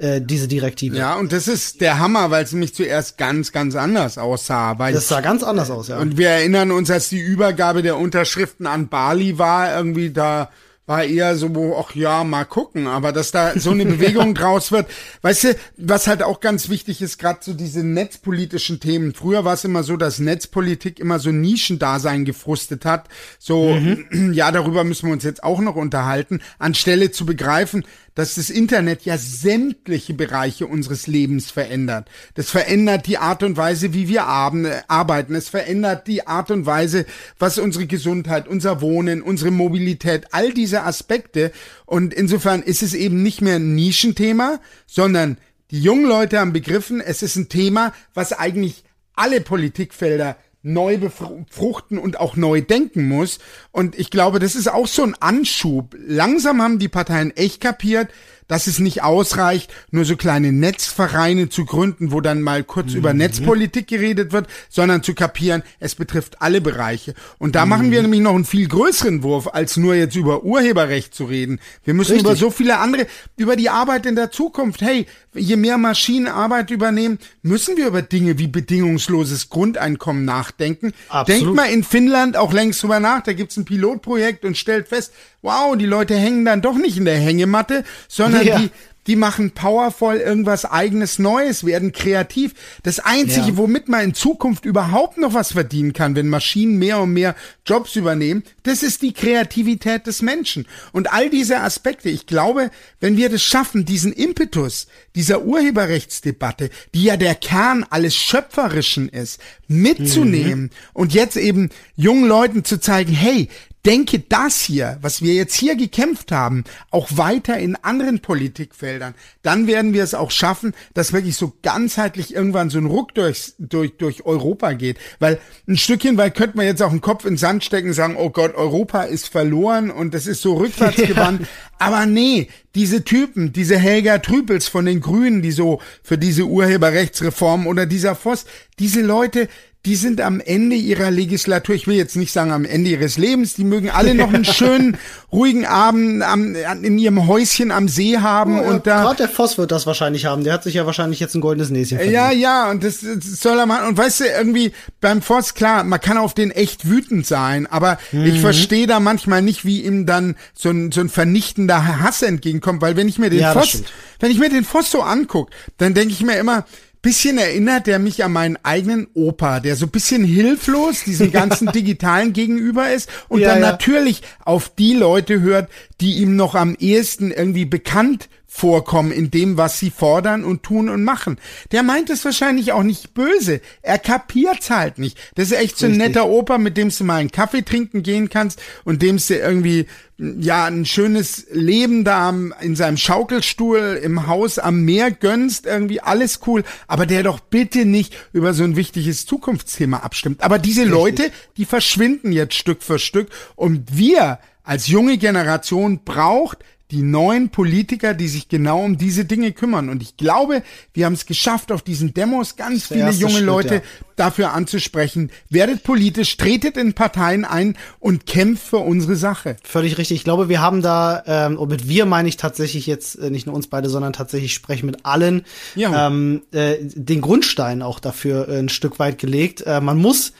äh, diese Direktive. Ja, und das ist der Hammer, weil es nämlich zuerst ganz, ganz anders aussah. Weil das sah ganz anders aus, ja. Und wir erinnern uns, als die Übergabe der Unterschriften an Bali war, irgendwie da war eher so, ach ja, mal gucken, aber dass da so eine Bewegung draus wird. Weißt du, was halt auch ganz wichtig ist, gerade so diese netzpolitischen Themen. Früher war es immer so, dass Netzpolitik immer so Nischendasein gefrustet hat. So, mhm. ja, darüber müssen wir uns jetzt auch noch unterhalten, anstelle zu begreifen, dass das Internet ja sämtliche Bereiche unseres Lebens verändert. Das verändert die Art und Weise, wie wir arbeiten. Es verändert die Art und Weise, was unsere Gesundheit, unser Wohnen, unsere Mobilität, all diese Aspekte. Und insofern ist es eben nicht mehr ein Nischenthema, sondern die jungen Leute haben begriffen, es ist ein Thema, was eigentlich alle Politikfelder neu befruchten und auch neu denken muss. Und ich glaube, das ist auch so ein Anschub. Langsam haben die Parteien echt kapiert, dass es nicht ausreicht, nur so kleine Netzvereine zu gründen, wo dann mal kurz mhm. über Netzpolitik geredet wird, sondern zu kapieren, es betrifft alle Bereiche. Und da mhm. machen wir nämlich noch einen viel größeren Wurf, als nur jetzt über Urheberrecht zu reden. Wir müssen Richtig. über so viele andere, über die Arbeit in der Zukunft. Hey, je mehr Maschinen Arbeit übernehmen, müssen wir über Dinge wie bedingungsloses Grundeinkommen nachdenken. Absolut. Denkt mal in Finnland auch längst drüber nach, da gibt's ein Pilotprojekt und stellt fest, wow, die Leute hängen dann doch nicht in der Hängematte, sondern ja. die, die machen powervoll irgendwas eigenes Neues, werden kreativ. Das Einzige, ja. womit man in Zukunft überhaupt noch was verdienen kann, wenn Maschinen mehr und mehr Jobs übernehmen, das ist die Kreativität des Menschen. Und all diese Aspekte, ich glaube, wenn wir das schaffen, diesen Impetus dieser Urheberrechtsdebatte, die ja der Kern alles Schöpferischen ist, mitzunehmen mhm. und jetzt eben jungen Leuten zu zeigen, hey, denke das hier, was wir jetzt hier gekämpft haben, auch weiter in anderen Politikfeldern, dann werden wir es auch schaffen, dass wirklich so ganzheitlich irgendwann so ein Ruck durch, durch, durch Europa geht. Weil ein Stückchen weit könnte man jetzt auch einen Kopf in den Sand stecken und sagen, oh Gott, Europa ist verloren und das ist so rückwärtsgewandt. Ja. Aber nee, diese Typen, diese Helga Trüpels von den Grünen, die so für diese Urheberrechtsreform oder dieser Voss, diese Leute, die sind am Ende ihrer Legislatur, ich will jetzt nicht sagen am Ende ihres Lebens, die mögen alle noch einen schönen, ruhigen Abend am, in ihrem Häuschen am See haben oh, und da. Gerade der Voss wird das wahrscheinlich haben. Der hat sich ja wahrscheinlich jetzt ein goldenes Näschen verdient. Ja, ja, und das, das soll er machen. Und weißt du, irgendwie beim Voss, klar, man kann auf den echt wütend sein, aber mhm. ich verstehe da manchmal nicht, wie ihm dann so ein, so ein vernichtender Hass entgegenkommt, weil wenn ich mir den ja, Voss, wenn ich mir den Voss so anguck, dann denke ich mir immer, bisschen erinnert der mich an meinen eigenen Opa, der so bisschen hilflos diesem ganzen Digitalen gegenüber ist und ja, dann ja. natürlich auf die Leute hört, die ihm noch am ehesten irgendwie bekannt vorkommen in dem, was sie fordern und tun und machen. Der meint es wahrscheinlich auch nicht böse. Er kapiert's halt nicht. Das ist echt so ein netter Opa, mit dem du mal einen Kaffee trinken gehen kannst und dem du irgendwie ja ein schönes Leben da in seinem Schaukelstuhl im Haus am Meer gönnst, irgendwie alles cool, aber der doch bitte nicht über so ein wichtiges Zukunftsthema abstimmt. Aber diese Richtig. Leute, die verschwinden jetzt Stück für Stück und wir als junge Generation braucht die neuen Politiker, die sich genau um diese Dinge kümmern. Und ich glaube, wir haben es geschafft, auf diesen Demos ganz viele junge Schritt, Leute ja. dafür anzusprechen. Werdet politisch, tretet in Parteien ein und kämpft für unsere Sache. Völlig richtig. Ich glaube, wir haben da, ähm, und mit wir meine ich tatsächlich jetzt äh, nicht nur uns beide, sondern tatsächlich sprechen mit allen, ja. ähm, äh, den Grundstein auch dafür äh, ein Stück weit gelegt. Äh, man muss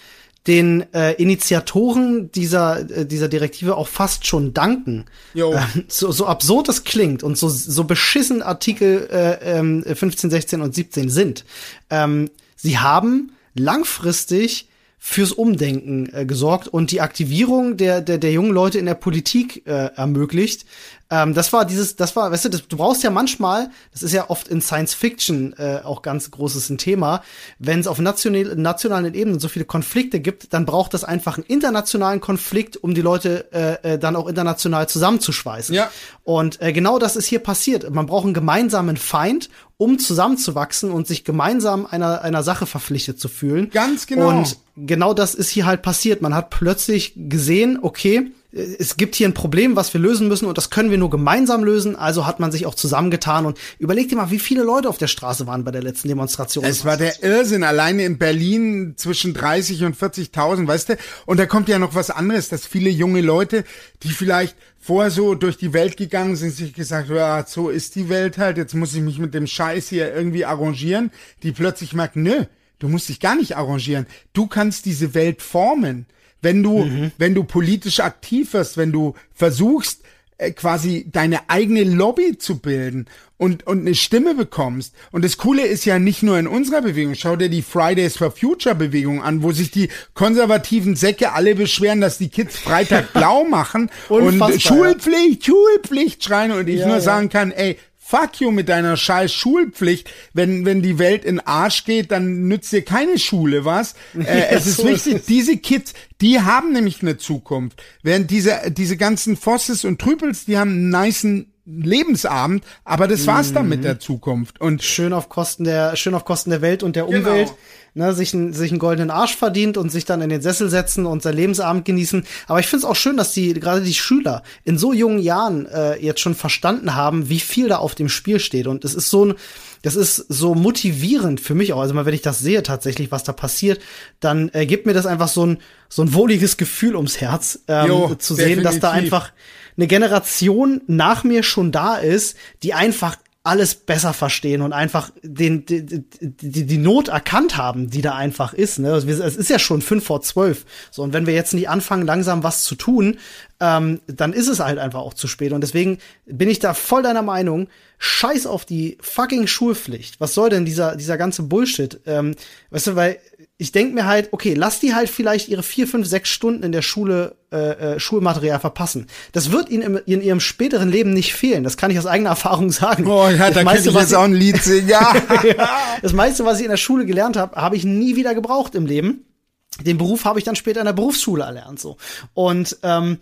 den äh, Initiatoren dieser äh, dieser Direktive auch fast schon danken. Jo. Ähm, so, so absurd das klingt und so so beschissen Artikel äh, ähm, 15, 16 und 17 sind. Ähm, sie haben langfristig fürs Umdenken äh, gesorgt und die Aktivierung der, der, der jungen Leute in der Politik äh, ermöglicht. Ähm, das war dieses, das war, weißt du, das, du brauchst ja manchmal, das ist ja oft in Science Fiction äh, auch ganz großes ein Thema, wenn es auf national, nationalen Ebenen so viele Konflikte gibt, dann braucht das einfach einen internationalen Konflikt, um die Leute äh, äh, dann auch international zusammenzuschweißen. Ja. Und äh, genau das ist hier passiert. Man braucht einen gemeinsamen Feind, um zusammenzuwachsen und sich gemeinsam einer, einer Sache verpflichtet zu fühlen. Ganz genau. Und genau das ist hier halt passiert. Man hat plötzlich gesehen, okay, es gibt hier ein Problem, was wir lösen müssen und das können wir nur gemeinsam lösen. Also hat man sich auch zusammengetan und überleg dir mal, wie viele Leute auf der Straße waren bei der letzten Demonstration. Es war der Irrsinn, alleine in Berlin zwischen 30 und 40.000, weißt du? Und da kommt ja noch was anderes, dass viele junge Leute, die vielleicht vorher so durch die Welt gegangen sind, sich gesagt, ja, so ist die Welt halt, jetzt muss ich mich mit dem Scheiß hier irgendwie arrangieren, die plötzlich merken, nö, du musst dich gar nicht arrangieren. Du kannst diese Welt formen. Wenn du, mhm. wenn du politisch aktiv wirst, wenn du versuchst, äh, quasi deine eigene Lobby zu bilden und, und eine Stimme bekommst. Und das Coole ist ja nicht nur in unserer Bewegung. Schau dir die Fridays for Future Bewegung an, wo sich die konservativen Säcke alle beschweren, dass die Kids Freitag blau machen und Schulpflicht, Schulpflicht schreien und ich ja, nur ja. sagen kann, ey, Fuck you mit deiner scheiß Schulpflicht. Wenn, wenn die Welt in Arsch geht, dann nützt dir keine Schule was. Äh, es ist so wichtig, ist diese Kids, die haben nämlich eine Zukunft. Während diese, diese ganzen Fosses und Trüpels, die haben einen niceen Lebensabend, aber das war's dann mit mhm. der Zukunft. Und schön auf Kosten der, schön auf Kosten der Welt und der genau. Umwelt. Ne, sich, ein, sich einen goldenen Arsch verdient und sich dann in den Sessel setzen und sein Lebensabend genießen. Aber ich finde es auch schön, dass die, gerade die Schüler in so jungen Jahren äh, jetzt schon verstanden haben, wie viel da auf dem Spiel steht. Und es ist so ein, das ist so motivierend für mich auch. Also mal, wenn ich das sehe tatsächlich, was da passiert, dann äh, gibt mir das einfach so ein, so ein wohliges Gefühl ums Herz, ähm, jo, zu sehen, dass da einfach eine Generation nach mir schon da ist, die einfach alles besser verstehen und einfach den, die, die, die Not erkannt haben, die da einfach ist. Ne? Also es ist ja schon fünf vor zwölf. So, und wenn wir jetzt nicht anfangen, langsam was zu tun, ähm, dann ist es halt einfach auch zu spät. Und deswegen bin ich da voll deiner Meinung, scheiß auf die fucking Schulpflicht. Was soll denn dieser, dieser ganze Bullshit? Ähm, weißt du, weil ich denk mir halt, okay, lass die halt vielleicht ihre vier, fünf, sechs Stunden in der Schule äh, äh, Schulmaterial verpassen. Das wird ihnen im, in ihrem späteren Leben nicht fehlen. Das kann ich aus eigener Erfahrung sagen. Oh ja, da kann ich jetzt auch ein Lied singen. Ja. ja. Das meiste, was ich in der Schule gelernt habe, habe ich nie wieder gebraucht im Leben. Den Beruf habe ich dann später in der Berufsschule erlernt. So und ähm,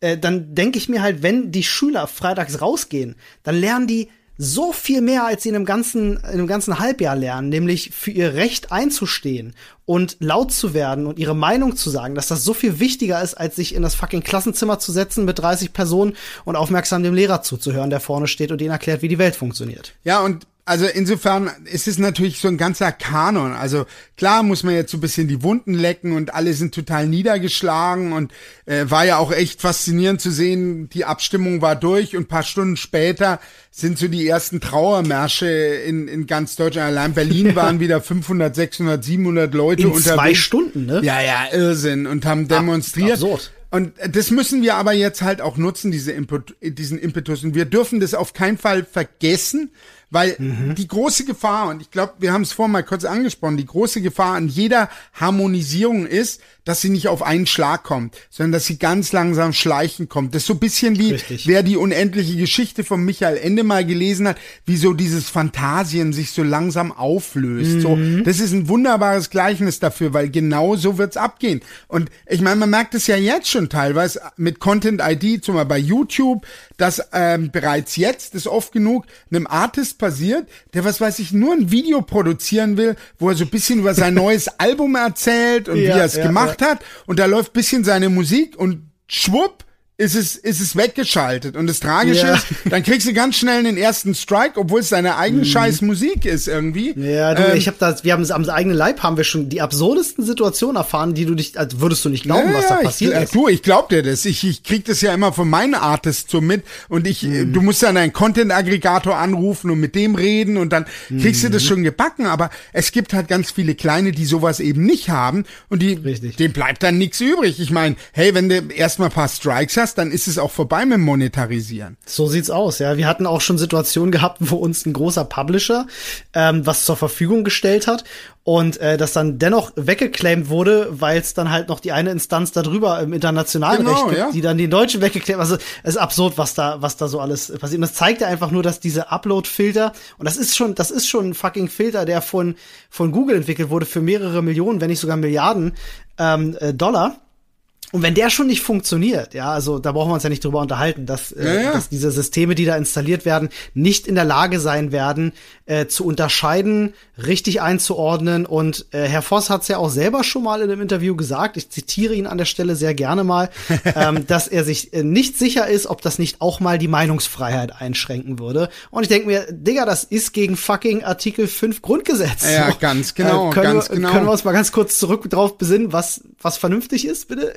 äh, dann denke ich mir halt, wenn die Schüler freitags rausgehen, dann lernen die so viel mehr, als sie in einem ganzen, in einem ganzen Halbjahr lernen, nämlich für ihr Recht einzustehen und laut zu werden und ihre Meinung zu sagen, dass das so viel wichtiger ist, als sich in das fucking Klassenzimmer zu setzen mit 30 Personen und aufmerksam dem Lehrer zuzuhören, der vorne steht und ihnen erklärt, wie die Welt funktioniert. Ja, und also insofern ist es natürlich so ein ganzer Kanon. Also klar muss man jetzt so ein bisschen die Wunden lecken und alle sind total niedergeschlagen und äh, war ja auch echt faszinierend zu sehen, die Abstimmung war durch und paar Stunden später sind so die ersten Trauermärsche in, in ganz Deutschland. Allein Berlin waren wieder 500, 600, 700 Leute in unterwegs. zwei Stunden, ne? Ja, ja, Irrsinn und haben demonstriert. Absurd. Und das müssen wir aber jetzt halt auch nutzen, diese Input, diesen Impetus. Und wir dürfen das auf keinen Fall vergessen, weil mhm. die große Gefahr, und ich glaube, wir haben es vorhin mal kurz angesprochen, die große Gefahr an jeder Harmonisierung ist, dass sie nicht auf einen Schlag kommt, sondern dass sie ganz langsam schleichen kommt. Das ist so ein bisschen wie, Richtig. wer die unendliche Geschichte von Michael Ende mal gelesen hat, wie so dieses Phantasien sich so langsam auflöst. Mhm. So, das ist ein wunderbares Gleichnis dafür, weil genau so wird's abgehen. Und ich meine, man merkt es ja jetzt schon teilweise mit Content ID, zum Beispiel bei YouTube, dass ähm, bereits jetzt ist oft genug einem Artist passiert, der was weiß ich nur ein Video produzieren will, wo er so ein bisschen über sein neues Album erzählt und ja, wie er es ja, gemacht ja. hat und da läuft bisschen seine Musik und schwupp ist es, ist es weggeschaltet. Und das Tragische ja. ist, dann kriegst du ganz schnell den ersten Strike, obwohl es deine eigene mhm. scheiß Musik ist irgendwie. Ja, du, ähm, ich habe das, wir haben es am eigenen Leib haben wir schon die absurdesten Situationen erfahren, die du dich, als würdest du nicht glauben, ja, was da passiert ich, ist. Du, ich glaub dir das. Ich, ich krieg das ja immer von meinen Artists so mit und ich, mhm. du musst dann einen Content-Aggregator anrufen und mit dem reden und dann kriegst mhm. du das mhm. schon gebacken. Aber es gibt halt ganz viele Kleine, die sowas eben nicht haben und die, Richtig. dem bleibt dann nichts übrig. Ich meine, hey, wenn du erstmal paar Strikes hast, hast, dann ist es auch vorbei mit Monetarisieren. So sieht's aus, ja. Wir hatten auch schon Situationen gehabt, wo uns ein großer Publisher ähm, was zur Verfügung gestellt hat und äh, das dann dennoch weggeclaimt wurde, weil es dann halt noch die eine Instanz darüber im internationalen genau, Recht gibt, ja. die dann die deutsche weggeclaimt. Also es ist absurd, was da was da so alles passiert. Und das zeigt ja einfach nur, dass diese Upload-Filter und das ist schon das ist schon ein fucking Filter, der von von Google entwickelt wurde für mehrere Millionen, wenn nicht sogar Milliarden ähm, äh, Dollar Und wenn der schon nicht funktioniert, ja, also da brauchen wir uns ja nicht drüber unterhalten, dass, äh, Ja, ja. dass diese Systeme, die da installiert werden, nicht in der Lage sein werden, äh, zu unterscheiden, richtig einzuordnen. Und äh, Herr Voss hat es ja auch selber schon mal in einem Interview gesagt, ich zitiere ihn an der Stelle sehr gerne mal, ähm, dass er sich äh, nicht sicher ist, ob das nicht auch mal die Meinungsfreiheit einschränken würde. Und ich denke mir, Digga, das ist gegen fucking Artikel 5 Grundgesetz. Ja, ganz genau, können ganz wir, genau. Können wir uns mal ganz kurz zurück drauf besinnen, was, was vernünftig ist, bitte?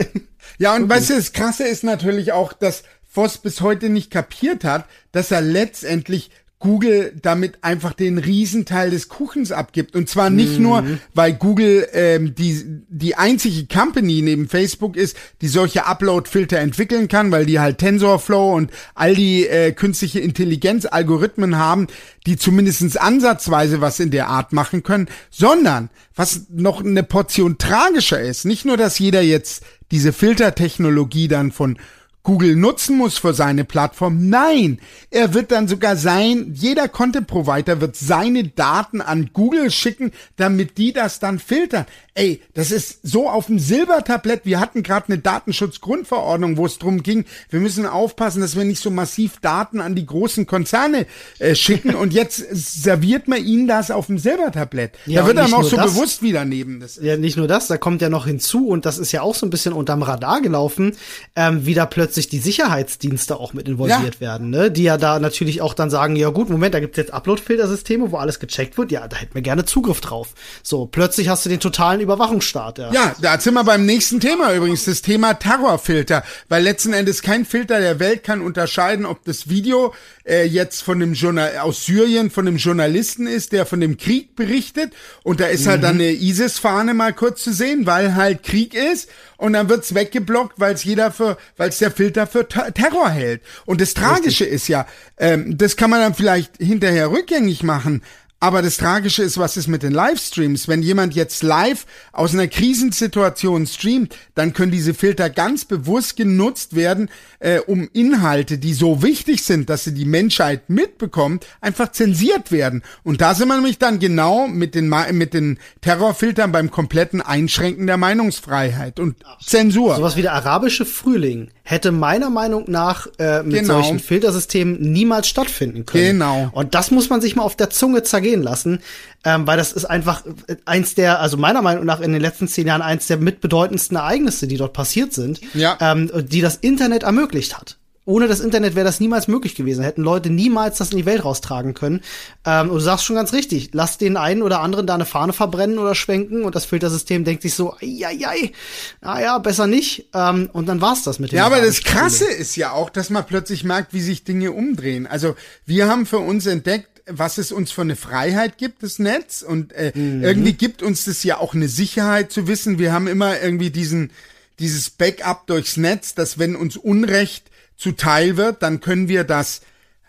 Ja, und weißt du, das Krasse ist natürlich auch, dass Voss bis heute nicht kapiert hat, dass er letztendlich Google damit einfach den Riesenteil des Kuchens abgibt. Und zwar nicht nur, weil Google ähm, die, die einzige Company neben Facebook ist, die solche Upload-Filter entwickeln kann, weil die halt TensorFlow und all die äh, künstliche Intelligenz-Algorithmen haben, die zumindestens ansatzweise was in der Art machen können, sondern was noch eine Portion tragischer ist, nicht nur, dass jeder jetzt diese Filtertechnologie dann von Google nutzen muss für seine Plattform. Nein, er wird dann sogar sein, jeder Content Provider wird seine Daten an Google schicken, damit die das dann filtern. Ey, das ist so auf dem Silbertablett. Wir hatten gerade eine Datenschutzgrundverordnung, wo es drum ging, wir müssen aufpassen, dass wir nicht so massiv Daten an die großen Konzerne äh, schicken und jetzt serviert man ihnen das auf dem Silbertablett. Ja, da wird dann auch so das. bewusst wieder neben das. Ja, nicht nur das, da kommt ja noch hinzu, und das ist ja auch so ein bisschen unterm Radar gelaufen, ähm, wie da plötzlich die Sicherheitsdienste auch mit involviert Ja. werden, ne? Die ja da natürlich auch dann sagen, ja gut, Moment, da gibt's jetzt Upload-Filtersysteme, wo alles gecheckt wird, ja, da hätten wir gerne Zugriff drauf. So, plötzlich hast du den totalen Überwachungsstaat, ja. Ja, da sind wir beim nächsten Thema übrigens, das Thema Terrorfilter, weil letzten Endes kein Filter der Welt kann unterscheiden, ob das Video äh, jetzt von dem Journal aus Syrien von dem Journalisten ist, der von dem Krieg berichtet und da ist halt dann eine ISIS-Fahne mal kurz zu sehen, weil halt Krieg ist und dann wird's weggeblockt, weil es jeder für, weil es der Filter für Ter Terror hält. Und das Tragische ist ja, ähm, das kann man dann vielleicht hinterher rückgängig machen. Aber das Tragische ist, was ist mit den Livestreams? Wenn jemand jetzt live aus einer Krisensituation streamt, dann können diese Filter ganz bewusst genutzt werden, äh, um Inhalte, die so wichtig sind, dass sie die Menschheit mitbekommt, einfach zensiert werden. Und da sind wir nämlich dann genau mit den, Ma- mit den Terrorfiltern beim kompletten Einschränken der Meinungsfreiheit und Zensur. Sowas wie der arabische Frühling hätte meiner Meinung nach äh, mit Genau. solchen Filtersystemen niemals stattfinden können. Genau. Und das muss man sich mal auf der Zunge zergehen lassen, ähm, weil das ist einfach äh, eins der, also meiner Meinung nach in den letzten zehn Jahren eins der mitbedeutendsten Ereignisse, die dort passiert sind, Ja. ähm, die das Internet ermöglicht hat. Ohne das Internet wäre das niemals möglich gewesen. Hätten Leute niemals das in die Welt raustragen können. Ähm, und du sagst schon ganz richtig, lass den einen oder anderen da eine Fahne verbrennen oder schwenken und das Filtersystem denkt sich so, ei, ah ja, besser nicht. Ähm, und dann war's das mit dem Ja, aber das Krasse ist ja auch, dass man plötzlich merkt, wie sich Dinge umdrehen. Also wir haben für uns entdeckt, was es uns für eine Freiheit gibt, das Netz. Und äh, irgendwie gibt uns das ja auch eine Sicherheit zu wissen. Wir haben immer irgendwie diesen, dieses Backup durchs Netz, dass wenn uns Unrecht zuteil wird, dann können wir das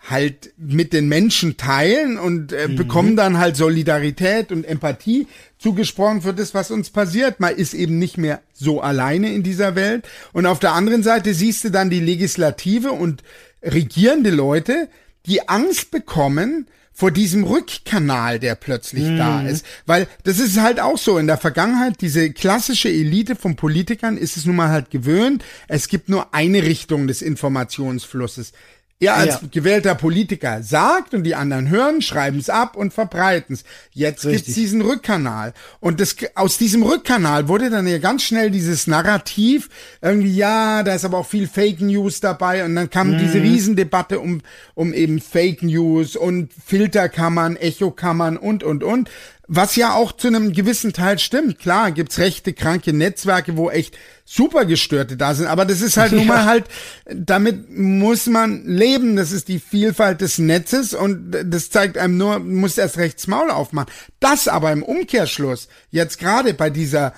halt mit den Menschen teilen und äh, bekommen dann halt Solidarität und Empathie zugesprochen für das, was uns passiert. Man ist eben nicht mehr so alleine in dieser Welt. Und auf der anderen Seite siehst du dann die Legislative und regierende Leute, die Angst bekommen vor diesem Rückkanal, der plötzlich da ist. Weil das ist halt auch so. In der Vergangenheit, diese klassische Elite von Politikern ist es nun mal halt gewöhnt. Es gibt nur eine Richtung des Informationsflusses. Er als Ja. gewählter Politiker sagt und die anderen hören, schreiben es ab und verbreiten es. Jetzt Richtig. gibt's diesen Rückkanal. Und das, aus diesem Rückkanal wurde dann ja ganz schnell dieses Narrativ, irgendwie, ja, da ist aber auch viel Fake News dabei. Und dann kam diese Riesendebatte um, um eben Fake News und Filterkammern, Echokammern und, und, und. Was ja auch zu einem gewissen Teil stimmt. Klar, gibt's rechte, kranke Netzwerke, wo echt super gestörte da sind. Aber das ist halt nun mal halt, damit muss man leben. Das ist die Vielfalt des Netzes und das zeigt einem nur, muss erst rechts Maul aufmachen. Das aber im Umkehrschluss, jetzt gerade bei dieser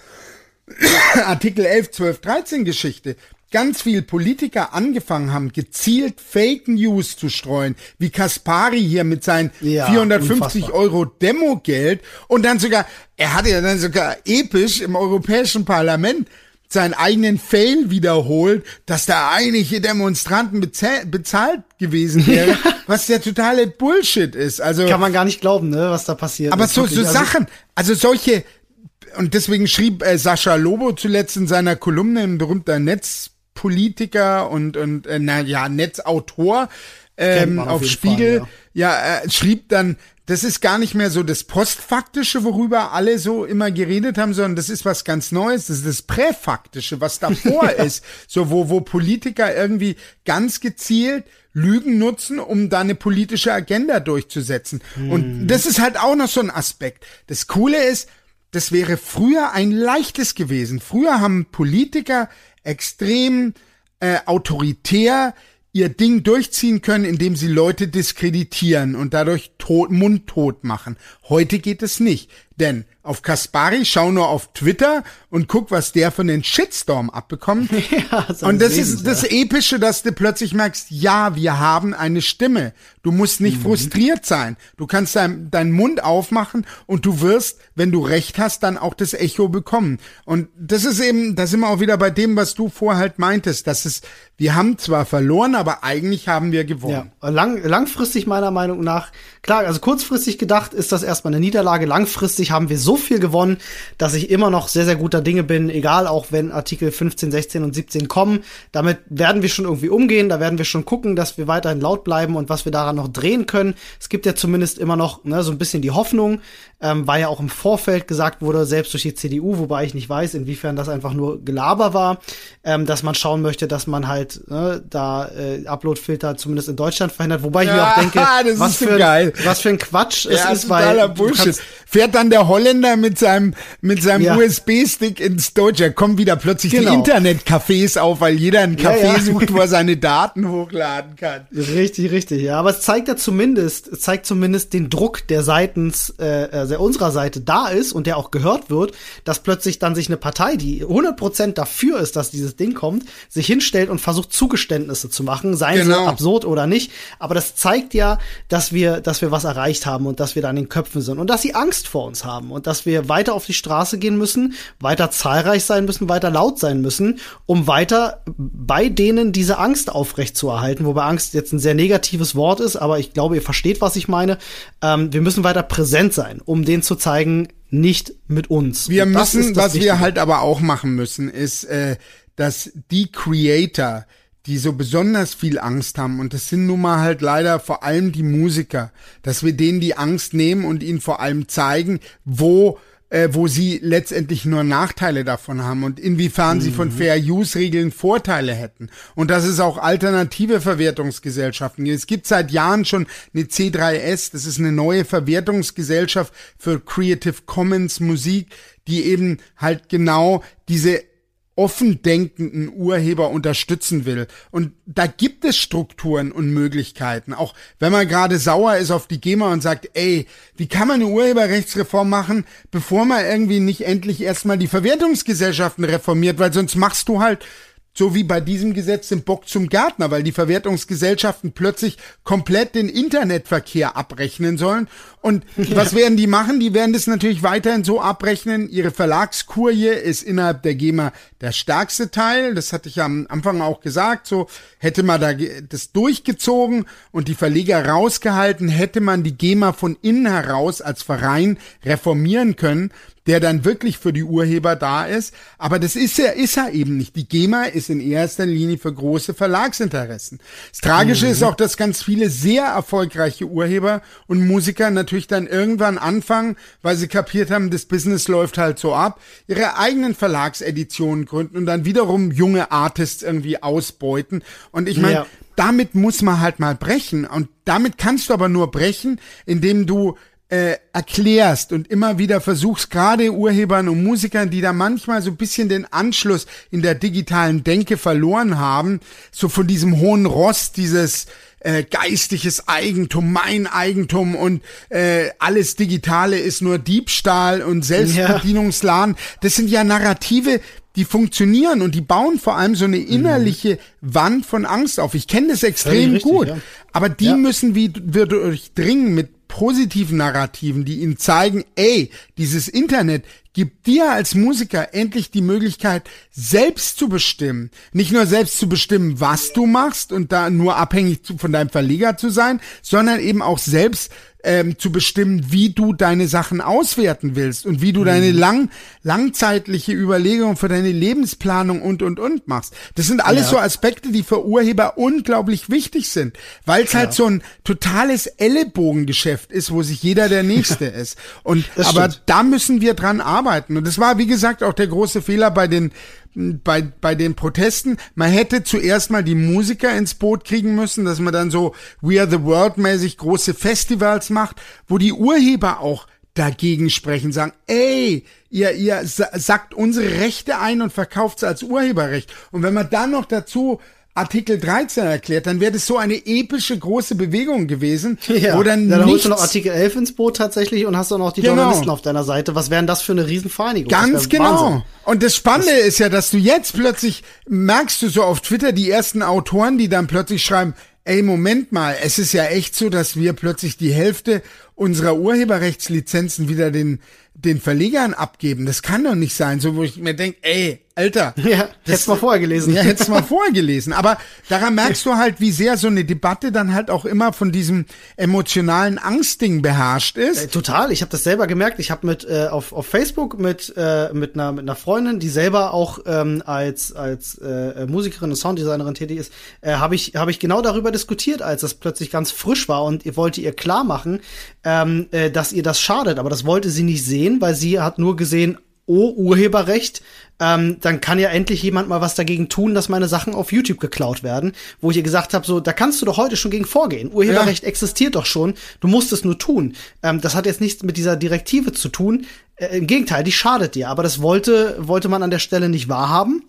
Artikel 11, 12, 13 Geschichte, ganz viel Politiker angefangen haben, gezielt Fake News zu streuen, wie Kaspari hier mit seinen Ja, 450 unfassbar. Euro Demogeld und dann sogar, er hatte ja dann sogar episch im Europäischen Parlament seinen eigenen Fail wiederholt, dass da einige Demonstranten bezahlt, gewesen wäre, was der totale Bullshit ist. Also Kann man gar nicht glauben, ne, was da passiert. aber ist so, so Also, Sachen, also solche und deswegen schrieb äh, Sascha Lobo zuletzt in seiner Kolumne, ein berühmter Netzpolitiker und, und äh, na ja, Netzautor ähm, auf, auf Spiegel, Fall, ja, ja äh, schrieb dann, das ist gar nicht mehr so das Postfaktische, worüber alle so immer geredet haben, sondern das ist was ganz Neues. Das ist das Präfaktische, was davor ist. So, wo, wo Politiker irgendwie ganz gezielt Lügen nutzen, um da eine politische Agenda durchzusetzen. Hm. Und das ist halt auch noch so ein Aspekt. Das Coole ist, das wäre früher ein leichtes gewesen. Früher haben Politiker extrem äh, autoritär ihr Ding durchziehen können, indem sie Leute diskreditieren und dadurch tot, mundtot machen. Heute geht es nicht, denn auf Kaspari, schau nur auf Twitter und guck, was der von den Shitstorm abbekommt. Ja, das und das ist das Epische, dass du plötzlich merkst, ja, wir haben eine Stimme. Du musst nicht mhm. frustriert sein. Du kannst dein, deinen Mund aufmachen und du wirst, wenn du recht hast, dann auch das Echo bekommen. Und das ist eben, da sind wir auch wieder bei dem, was du vorher halt meintest, dass es, wir haben zwar verloren, aber eigentlich haben wir gewonnen. Ja, lang, langfristig meiner Meinung nach, klar, also kurzfristig gedacht ist das erstmal eine Niederlage. Langfristig haben wir so viel gewonnen, dass ich immer noch sehr, sehr guter Dinge bin, egal auch wenn Artikel 15, 16 und 17 kommen. Damit werden wir schon irgendwie umgehen, da werden wir schon gucken, dass wir weiterhin laut bleiben und was wir daran noch drehen können. Es gibt ja zumindest immer noch ne, so ein bisschen die Hoffnung, ähm, weil ja auch im Vorfeld gesagt wurde, selbst durch die CDU, wobei ich nicht weiß, inwiefern das einfach nur Gelaber war, ähm, dass man schauen möchte, dass man halt ne, da äh, Uploadfilter zumindest in Deutschland verhindert, wobei ich ja, mir auch denke, was für, ein, was für ein Quatsch es ja, ist, weil Bullshit. fährt dann der Holländer mit seinem mit seinem ja. USB-Stick ins Deutsche, kommen wieder plötzlich genau. die Internetcafés auf, weil jeder ein Café ja, sucht, wo er seine Daten hochladen kann. Richtig, richtig, ja, aber es zeigt ja zumindest, es zeigt zumindest den Druck, der seitens äh, der unserer Seite da ist und der auch gehört wird, dass plötzlich dann sich eine Partei, die 100% dafür ist, dass dieses Ding kommt, sich hinstellt und versucht Zugeständnisse zu machen, seien genau. sie absurd oder nicht, aber das zeigt ja, dass wir dass wir was erreicht haben und dass wir da in den Köpfen sind und dass sie Angst vor uns haben und dass wir weiter auf die Straße gehen müssen, weiter zahlreich sein müssen, weiter laut sein müssen, um weiter bei denen diese Angst aufrechtzuerhalten, wobei Angst jetzt ein sehr negatives Wort ist, aber ich glaube, ihr versteht, was ich meine. Ähm, wir müssen weiter präsent sein, um um denen zu zeigen, nicht mit uns. Wir müssen, was Wichtige. wir halt aber auch machen müssen, ist, äh, dass die Creator, die so besonders viel Angst haben, und das sind nun mal halt leider vor allem die Musiker, dass wir denen die Angst nehmen und ihnen vor allem zeigen, wo äh, wo sie letztendlich nur Nachteile davon haben und inwiefern mhm. sie von mhm. Fair Use Regeln Vorteile hätten und dass es auch alternative Verwertungsgesellschaften gibt. Es gibt seit Jahren schon eine C3S, das ist eine neue Verwertungsgesellschaft für Creative Commons Musik, die eben halt genau diese offen denkenden Urheber unterstützen will. Und da gibt es Strukturen und Möglichkeiten. Auch wenn man gerade sauer ist auf die GEMA und sagt, ey, wie kann man eine Urheberrechtsreform machen, bevor man irgendwie nicht endlich erstmal die Verwertungsgesellschaften reformiert, weil sonst machst du halt so wie bei diesem Gesetz den Bock zum Gärtner, weil die Verwertungsgesellschaften plötzlich komplett den Internetverkehr abrechnen sollen. Und ja. was werden die machen? Die werden das natürlich weiterhin so abrechnen. Ihre Verlagskurie ist innerhalb der GEMA der stärkste Teil. Das hatte ich am Anfang auch gesagt. So hätte man da das durchgezogen und die Verleger rausgehalten, hätte man die GEMA von innen heraus als Verein reformieren können der dann wirklich für die Urheber da ist. Aber das ist er, ist er eben nicht. Die GEMA ist in erster Linie für große Verlagsinteressen. Das Tragische mhm. ist auch, dass ganz viele sehr erfolgreiche Urheber und Musiker natürlich dann irgendwann anfangen, weil sie kapiert haben, das Business läuft halt so ab, ihre eigenen Verlagseditionen gründen und dann wiederum junge Artists irgendwie ausbeuten. Und ich meine, ja. damit muss man halt mal brechen. Und damit kannst du aber nur brechen, indem du äh, erklärst und immer wieder versuchst, gerade Urhebern und Musikern, die da manchmal so ein bisschen den Anschluss in der digitalen Denke verloren haben, so von diesem hohen Rost, dieses äh, geistiges Eigentum, mein Eigentum und äh, alles Digitale ist nur Diebstahl und Selbstbedienungsladen. Ja. Das sind ja Narrative, die funktionieren und die bauen vor allem so eine innerliche mhm. Wand von Angst auf. Ich kenne das extrem richtig, gut, ja. aber die müssen wir durchdringen mit positiven Narrativen, die ihnen zeigen, ey, dieses Internet gibt dir als Musiker endlich die Möglichkeit, selbst zu bestimmen. Nicht nur selbst zu bestimmen, was du machst und da nur abhängig von deinem Verleger zu sein, sondern eben auch selbst ähm, zu bestimmen, wie du deine Sachen auswerten willst und wie du mhm. deine lang, langzeitliche Überlegung für deine Lebensplanung und, und, und machst. Das sind alles ja. so Aspekte, die für Urheber unglaublich wichtig sind, weil es halt ja. halt so ein totales Ellenbogengeschäft ist, wo sich jeder der Nächste ist. Und, aber da müssen wir dran arbeiten. Und das war, wie gesagt, auch der große Fehler bei den bei, bei den Protesten, man hätte zuerst mal die Musiker ins Boot kriegen müssen, dass man dann so We Are the World mäßig große Festivals macht, wo die Urheber auch dagegen sprechen, sagen, ey, ihr, ihr sagt unsere Rechte ein und verkauft sie als Urheberrecht. Und wenn man dann noch dazu Artikel 13 erklärt, dann wäre das so eine epische große Bewegung gewesen, ja. wo dann ja, dann holst du noch Artikel 11 ins Boot tatsächlich und hast dann auch die genau. Journalisten auf deiner Seite. Was wären das für eine Riesenvereinigung? Ganz genau. Wahnsinn. Und das Spannende das ist ja, dass du jetzt plötzlich merkst du so auf Twitter die ersten Autoren, die dann plötzlich schreiben, ey, Moment mal, es ist ja echt so, dass wir plötzlich die Hälfte unserer Urheberrechtslizenzen wieder den den Verlegern abgeben. Das kann doch nicht sein. So, wo ich mir denke, ey, Alter. Ja, hättest mal vorher gelesen. Ja, hättest mal vorher gelesen. Aber daran merkst du halt, wie sehr so eine Debatte dann halt auch immer von diesem emotionalen Angstding beherrscht ist. Äh, total. Ich habe das selber gemerkt. Ich habe mit äh, auf, auf Facebook mit äh, mit einer mit einer Freundin, die selber auch ähm, als als äh, Musikerin und Sounddesignerin tätig ist, äh, habe ich habe ich genau darüber diskutiert, als das plötzlich ganz frisch war und ihr wollte ihr klar machen, ähm, äh, dass ihr das schadet. Aber das wollte sie nicht sehen, weil sie hat nur gesehen, oh, Urheberrecht, ähm, dann kann ja endlich jemand mal was dagegen tun, dass meine Sachen auf YouTube geklaut werden, wo ich ihr gesagt habe, so, da kannst du doch heute schon gegen vorgehen. Urheberrecht ja. existiert doch schon, du musst es nur tun. Ähm, das hat jetzt nichts mit dieser Direktive zu tun. Äh, Im Gegenteil, die schadet dir, aber das wollte, wollte man an der Stelle nicht wahrhaben,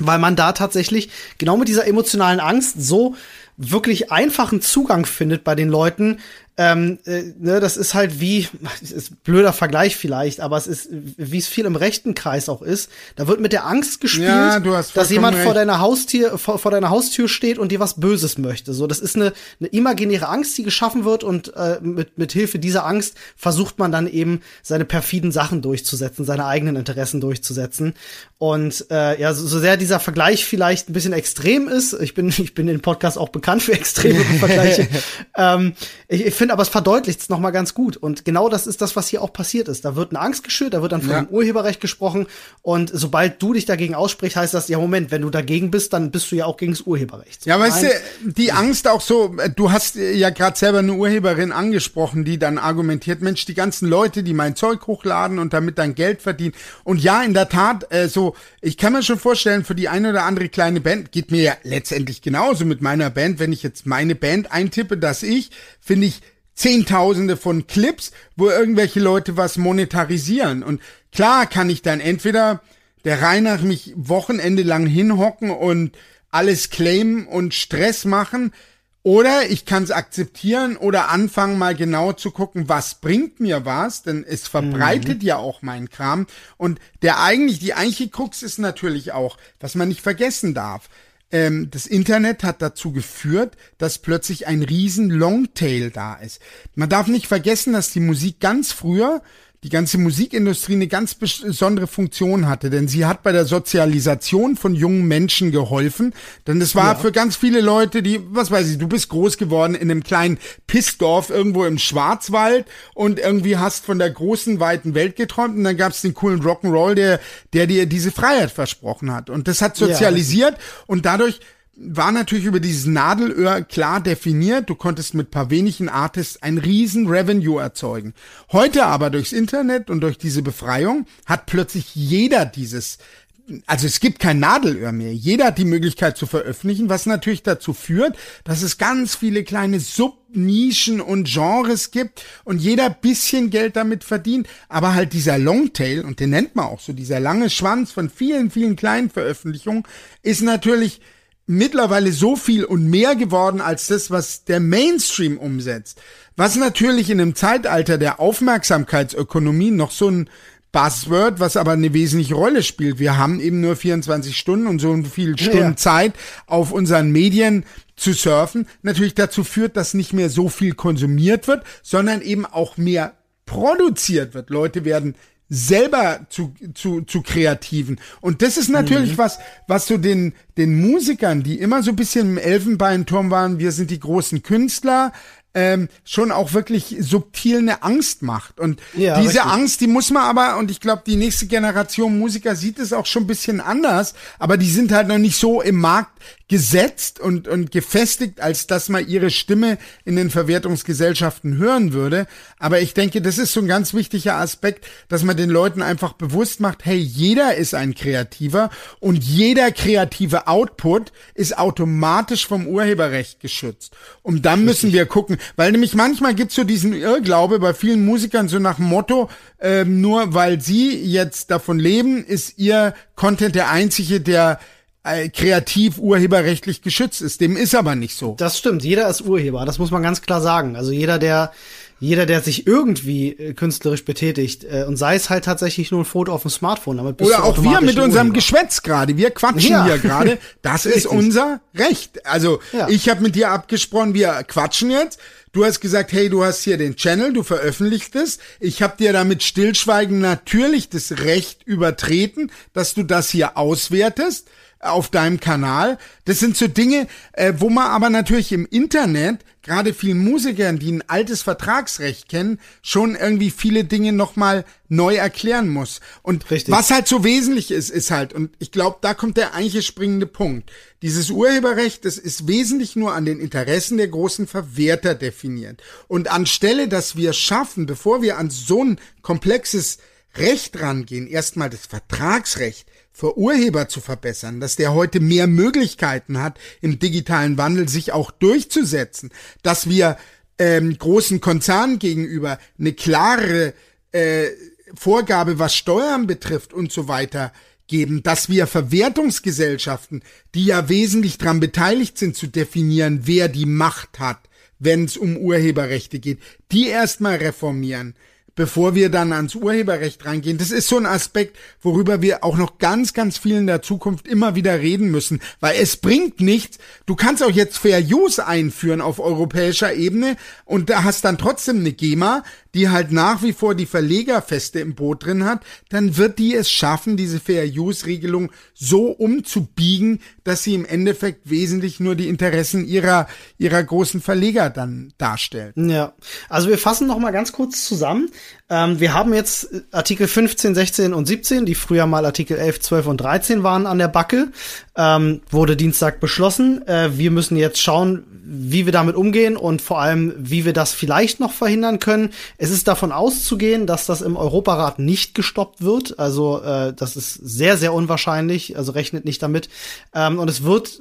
weil man da tatsächlich genau mit dieser emotionalen Angst so wirklich einfachen Zugang findet bei den Leuten, ähm, äh, ne, das ist halt wie, ist blöder Vergleich vielleicht, aber es ist, wie es viel im rechten Kreis auch ist. Da wird mit der Angst gespielt, ja, dass jemand recht. vor deiner Haustür, vor, vor, deiner Haustür steht und dir was Böses möchte. So, das ist eine, eine imaginäre Angst, die geschaffen wird und äh, mit, mit Hilfe dieser Angst versucht man dann eben seine perfiden Sachen durchzusetzen, seine eigenen Interessen durchzusetzen. Und äh, ja, so, so sehr dieser Vergleich vielleicht ein bisschen extrem ist, ich bin, ich bin in Podcast auch bekannt für extreme Vergleiche. ähm, ich, ich finde aber, es verdeutlicht es nochmal ganz gut. Und genau das ist das, was hier auch passiert ist. Da wird eine Angst geschürt, da wird dann von ja. dem Urheberrecht gesprochen. Und sobald du dich dagegen aussprichst, heißt das, ja, Moment, wenn du dagegen bist, dann bist du ja auch gegen das Urheberrecht. So, ja, weißt du, die Angst auch so, du hast ja gerade selber eine Urheberin angesprochen, die dann argumentiert, Mensch, die ganzen Leute, die mein Zeug hochladen und damit dann Geld verdienen. Und ja, in der Tat, äh, so, ich kann mir schon vorstellen, für die eine oder andere kleine Band geht mir ja letztendlich genauso mit meiner Band, wenn ich jetzt meine Band eintippe, dass ich, finde ich, Zehntausende von Clips, wo irgendwelche Leute was monetarisieren. Und klar kann ich dann entweder der Reinach mich Wochenende lang hinhocken und alles claimen und Stress machen, oder ich kann es akzeptieren oder anfangen mal genau zu gucken, was bringt mir was, denn es verbreitet mhm. ja auch mein Kram. Und der eigentlich, die eigentliche Krux ist natürlich auch, was man nicht vergessen darf ähm, das Internet hat dazu geführt, dass plötzlich ein riesen Longtail da ist. Man darf nicht vergessen, dass die Musik ganz früher die ganze Musikindustrie eine ganz besondere Funktion hatte, denn sie hat bei der Sozialisation von jungen Menschen geholfen, denn es war ja. für ganz viele Leute, die, was weiß ich, du bist groß geworden in einem kleinen Pissdorf irgendwo im Schwarzwald und irgendwie hast von der großen, weiten Welt geträumt. Und dann gab es den coolen Rock'n'Roll, der, der dir diese Freiheit versprochen hat. Und das hat sozialisiert. Ja. und dadurch war natürlich über dieses Nadelöhr klar definiert. Du konntest mit paar wenigen Artists ein riesen Revenue erzeugen. Heute aber durchs Internet und durch diese Befreiung hat plötzlich jeder dieses also es gibt kein Nadelöhr mehr. Jeder hat die Möglichkeit zu veröffentlichen, was natürlich dazu führt, dass es ganz viele kleine Subnischen und Genres gibt und jeder bisschen Geld damit verdient. Aber halt dieser Longtail, und den nennt man auch so, dieser lange Schwanz von vielen, vielen kleinen Veröffentlichungen, ist natürlich mittlerweile so viel und mehr geworden als das, was der Mainstream umsetzt. Was natürlich in einem Zeitalter der Aufmerksamkeitsökonomie noch so ein Buzzword, was aber eine wesentliche Rolle spielt. Wir haben eben nur 24 Stunden und so viel Stunden ja. Zeit auf unseren Medien zu surfen, natürlich dazu führt, dass nicht mehr so viel konsumiert wird, sondern eben auch mehr produziert wird. Leute werden selber zu, zu, zu Kreativen. Und das ist natürlich mhm. was, was so den, den Musikern, die immer so ein bisschen im Elfenbeinturm waren, wir sind die großen Künstler, ähm, schon auch wirklich subtil eine Angst macht. Und ja, diese richtig. Angst, die muss man aber, und ich glaube, die nächste Generation Musiker sieht es auch schon ein bisschen anders, aber die sind halt noch nicht so im Markt gesetzt und, und gefestigt, als dass man ihre Stimme in den Verwertungsgesellschaften hören würde. Aber ich denke, das ist so ein ganz wichtiger Aspekt, dass man den Leuten einfach bewusst macht, hey, jeder ist ein Kreativer und jeder kreative Output ist automatisch vom Urheberrecht geschützt. Und dann müssen wir gucken, weil nämlich manchmal gibt's so diesen Irrglaube bei vielen Musikern so nach dem Motto, äh, nur weil sie jetzt davon leben, ist ihr Content der einzige, der äh, kreativ urheberrechtlich geschützt ist. Dem ist aber nicht so. Das stimmt. Jeder ist Urheber. Das muss man ganz klar sagen. Also jeder, der jeder, der sich irgendwie äh, künstlerisch betätigt äh, und sei es halt tatsächlich nur ein Foto auf dem Smartphone, damit bist Oder auch wir mit unserem Geschwätz gerade, wir quatschen ja. hier gerade, das ist unser Recht. Also ja. ich habe mit dir abgesprochen, wir quatschen jetzt. Du hast gesagt, hey, du hast hier den Channel, du veröffentlichst es. Ich habe dir damit stillschweigen natürlich das Recht übertreten, dass du das hier auswertest auf deinem Kanal. Das sind so Dinge, äh, wo man aber natürlich im Internet, gerade vielen Musikern, die ein altes Vertragsrecht kennen, schon irgendwie viele Dinge nochmal neu erklären muss. Und Richtig. was halt so wesentlich ist, ist halt, und ich glaube, da kommt der eigentliche springende Punkt. Dieses Urheberrecht, das ist wesentlich nur an den Interessen der großen Verwerter definiert. Und anstelle, dass wir schaffen, bevor wir an so ein komplexes Recht rangehen, erstmal das Vertragsrecht, für Urheber zu verbessern, dass der heute mehr Möglichkeiten hat, im digitalen Wandel sich auch durchzusetzen, dass wir ähm, großen Konzernen gegenüber eine klare äh, Vorgabe, was Steuern betrifft und so weiter geben, dass wir Verwertungsgesellschaften, die ja wesentlich daran beteiligt sind, zu definieren, wer die Macht hat, wenn es um Urheberrechte geht, die erstmal reformieren bevor wir dann ans Urheberrecht reingehen. Das ist so ein Aspekt, worüber wir auch noch ganz, ganz viel in der Zukunft immer wieder reden müssen, weil es bringt nichts. Du kannst auch jetzt Fair Use einführen auf europäischer Ebene und da hast dann trotzdem eine GEMA, die halt nach wie vor die Verlegerfeste im Boot drin hat, dann wird die es schaffen, diese Fair-Use-Regelung so umzubiegen, dass sie im Endeffekt wesentlich nur die Interessen ihrer, ihrer großen Verleger dann darstellt. Ja, also wir fassen noch mal ganz kurz zusammen. Ähm, wir haben jetzt Artikel 15, 16 und 17, die früher mal Artikel 11, 12 und 13 waren an der Backe, ähm, wurde Dienstag beschlossen. Äh, wir müssen jetzt schauen, wie wir damit umgehen und vor allem, wie wir das vielleicht noch verhindern können. Es ist davon auszugehen, dass das im Europarat nicht gestoppt wird. Also äh, das ist sehr, sehr unwahrscheinlich. Also rechnet nicht damit. Ähm, und es wird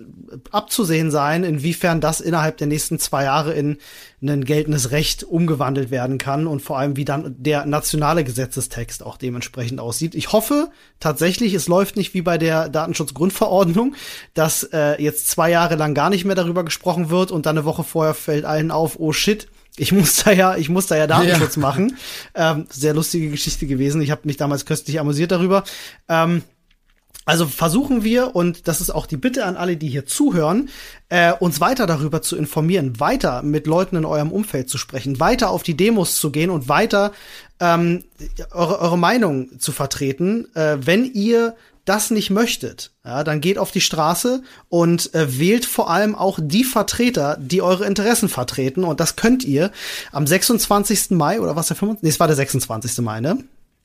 abzusehen sein, inwiefern das innerhalb der nächsten zwei Jahre in ein geltendes Recht umgewandelt werden kann und vor allem, wie dann der nationale Gesetzestext auch dementsprechend aussieht. Ich hoffe tatsächlich, es läuft nicht wie bei der Datenschutzgrundverordnung, dass äh, jetzt zwei Jahre lang gar nicht mehr darüber gesprochen wird und dann eine Woche vorher fällt allen auf, oh shit, ich muss da ja, ich muss da ja Datenschutz ja. machen. Ähm, sehr lustige Geschichte gewesen. Ich habe mich damals köstlich amüsiert darüber. Ähm, also versuchen wir, und das ist auch die Bitte an alle, die hier zuhören, äh, uns weiter darüber zu informieren, weiter mit Leuten in eurem Umfeld zu sprechen, weiter auf die Demos zu gehen und weiter ähm, eure, eure Meinung zu vertreten. Äh, wenn ihr das nicht möchtet, ja, dann geht auf die Straße und äh, wählt vor allem auch die Vertreter, die eure Interessen vertreten. Und das könnt ihr am 26. Mai oder was der 25. Nee, es war der 26. Mai, ne?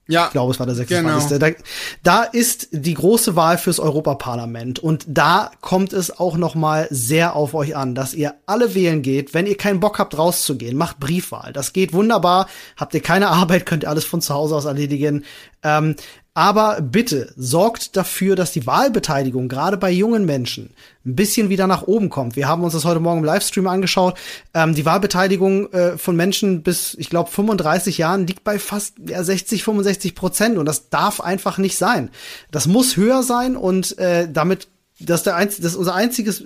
Ja. Ich glaube, es war der 26. Genau. Da, da ist die große Wahl fürs Europaparlament und da kommt es auch noch mal sehr auf euch an, dass ihr alle wählen geht. Wenn ihr keinen Bock habt rauszugehen, macht Briefwahl. Das geht wunderbar. Habt ihr keine Arbeit, könnt ihr alles von zu Hause aus erledigen. Ähm, aber bitte sorgt dafür, dass die Wahlbeteiligung gerade bei jungen Menschen ein bisschen wieder nach oben kommt. Wir haben uns das heute Morgen im Livestream angeschaut. Ähm, die Wahlbeteiligung äh, von Menschen bis, ich glaube, 35 Jahren liegt bei fast ja, 60, 65 Prozent und das darf einfach nicht sein. Das muss höher sein und äh, damit das ist, der einz das ist unser einziges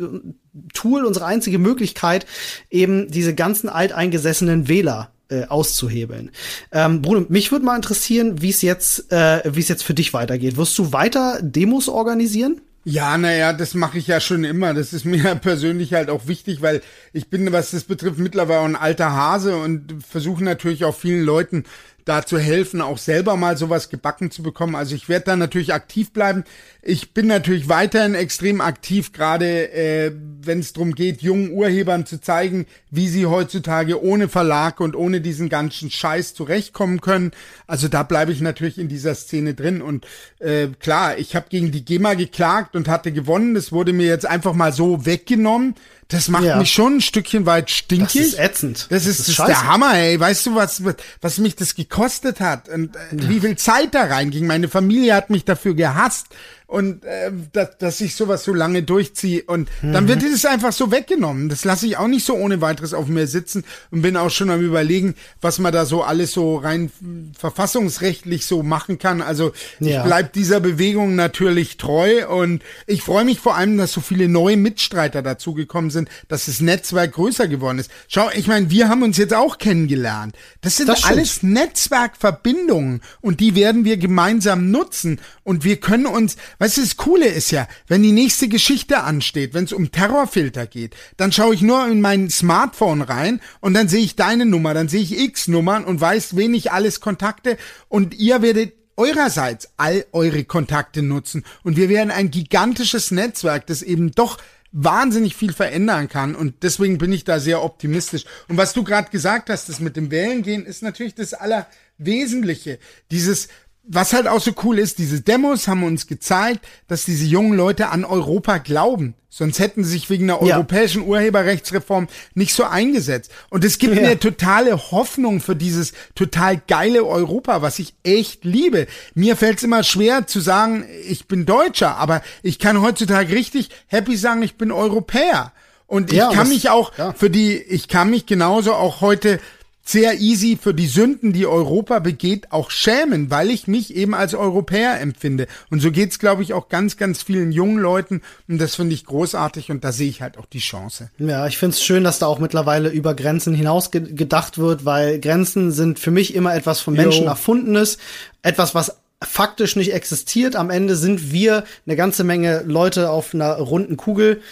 Tool, unsere einzige Möglichkeit, eben diese ganzen alteingesessenen Wähler äh, auszuhebeln. Ähm, Bruno, mich würde mal interessieren, wie es jetzt, äh, wie es jetzt für dich weitergeht. Wirst du weiter Demos organisieren? Ja, naja, das mache ich ja schon immer. Das ist mir persönlich halt auch wichtig, weil ich bin, was das betrifft, mittlerweile ein alter Hase und versuche natürlich auch vielen Leuten da zu helfen, auch selber mal sowas gebacken zu bekommen. Also ich werde da natürlich aktiv bleiben. Ich bin natürlich weiterhin extrem aktiv, gerade äh, wenn es darum geht, jungen Urhebern zu zeigen, wie sie heutzutage ohne Verlag und ohne diesen ganzen Scheiß zurechtkommen können. Also da bleibe ich natürlich in dieser Szene drin. Und äh, klar, ich habe gegen die GEMA geklagt und hatte gewonnen. Das wurde mir jetzt einfach mal so weggenommen. Das macht ja. mich schon ein Stückchen weit stinkig. Das ist ätzend. Das ist, das ist, das ist der Hammer, ey. Weißt du, was, was mich das gekostet hat und äh, ja. wie viel Zeit da reinging? Meine Familie hat mich dafür gehasst und äh, dass, dass ich sowas so lange durchziehe und mhm. dann wird es einfach so weggenommen. Das lasse ich auch nicht so ohne weiteres auf mir sitzen und bin auch schon am überlegen, was man da so alles so rein verfassungsrechtlich so machen kann. Also ja. ich bleib dieser Bewegung natürlich treu und ich freue mich vor allem, dass so viele neue Mitstreiter dazugekommen sind, dass das Netzwerk größer geworden ist. Schau, ich meine, wir haben uns jetzt auch kennengelernt. Das sind das alles Netzwerkverbindungen und die werden wir gemeinsam nutzen und wir können uns Weißt du, das Coole ist ja, wenn die nächste Geschichte ansteht, wenn es um Terrorfilter geht, dann schaue ich nur in mein Smartphone rein und dann sehe ich deine Nummer, dann sehe ich X Nummern und weiß, wen ich alles kontakte und ihr werdet eurerseits all eure Kontakte nutzen und wir werden ein gigantisches Netzwerk, das eben doch wahnsinnig viel verändern kann und deswegen bin ich da sehr optimistisch. Und was du gerade gesagt hast, das mit dem Wählen gehen, ist natürlich das Allerwesentliche. Dieses was halt auch so cool ist, diese Demos haben uns gezeigt, dass diese jungen Leute an Europa glauben. Sonst hätten sie sich wegen einer ja. europäischen Urheberrechtsreform nicht so eingesetzt. Und es gibt ja. mir totale Hoffnung für dieses total geile Europa, was ich echt liebe. Mir fällt es immer schwer zu sagen, ich bin Deutscher, aber ich kann heutzutage richtig happy sagen, ich bin Europäer. Und ich ja, kann mich auch für die, ich kann mich genauso auch heute sehr easy für die Sünden, die Europa begeht, auch schämen, weil ich mich eben als Europäer empfinde. Und so geht's, glaube ich, auch ganz, ganz vielen jungen Leuten. Und das finde ich großartig und da sehe ich halt auch die Chance. Ja, ich finde es schön, dass da auch mittlerweile über Grenzen hinaus ge gedacht wird, weil Grenzen sind für mich immer etwas von Menschen jo. erfundenes, etwas, was faktisch nicht existiert. Am Ende sind wir eine ganze Menge Leute auf einer runden Kugel.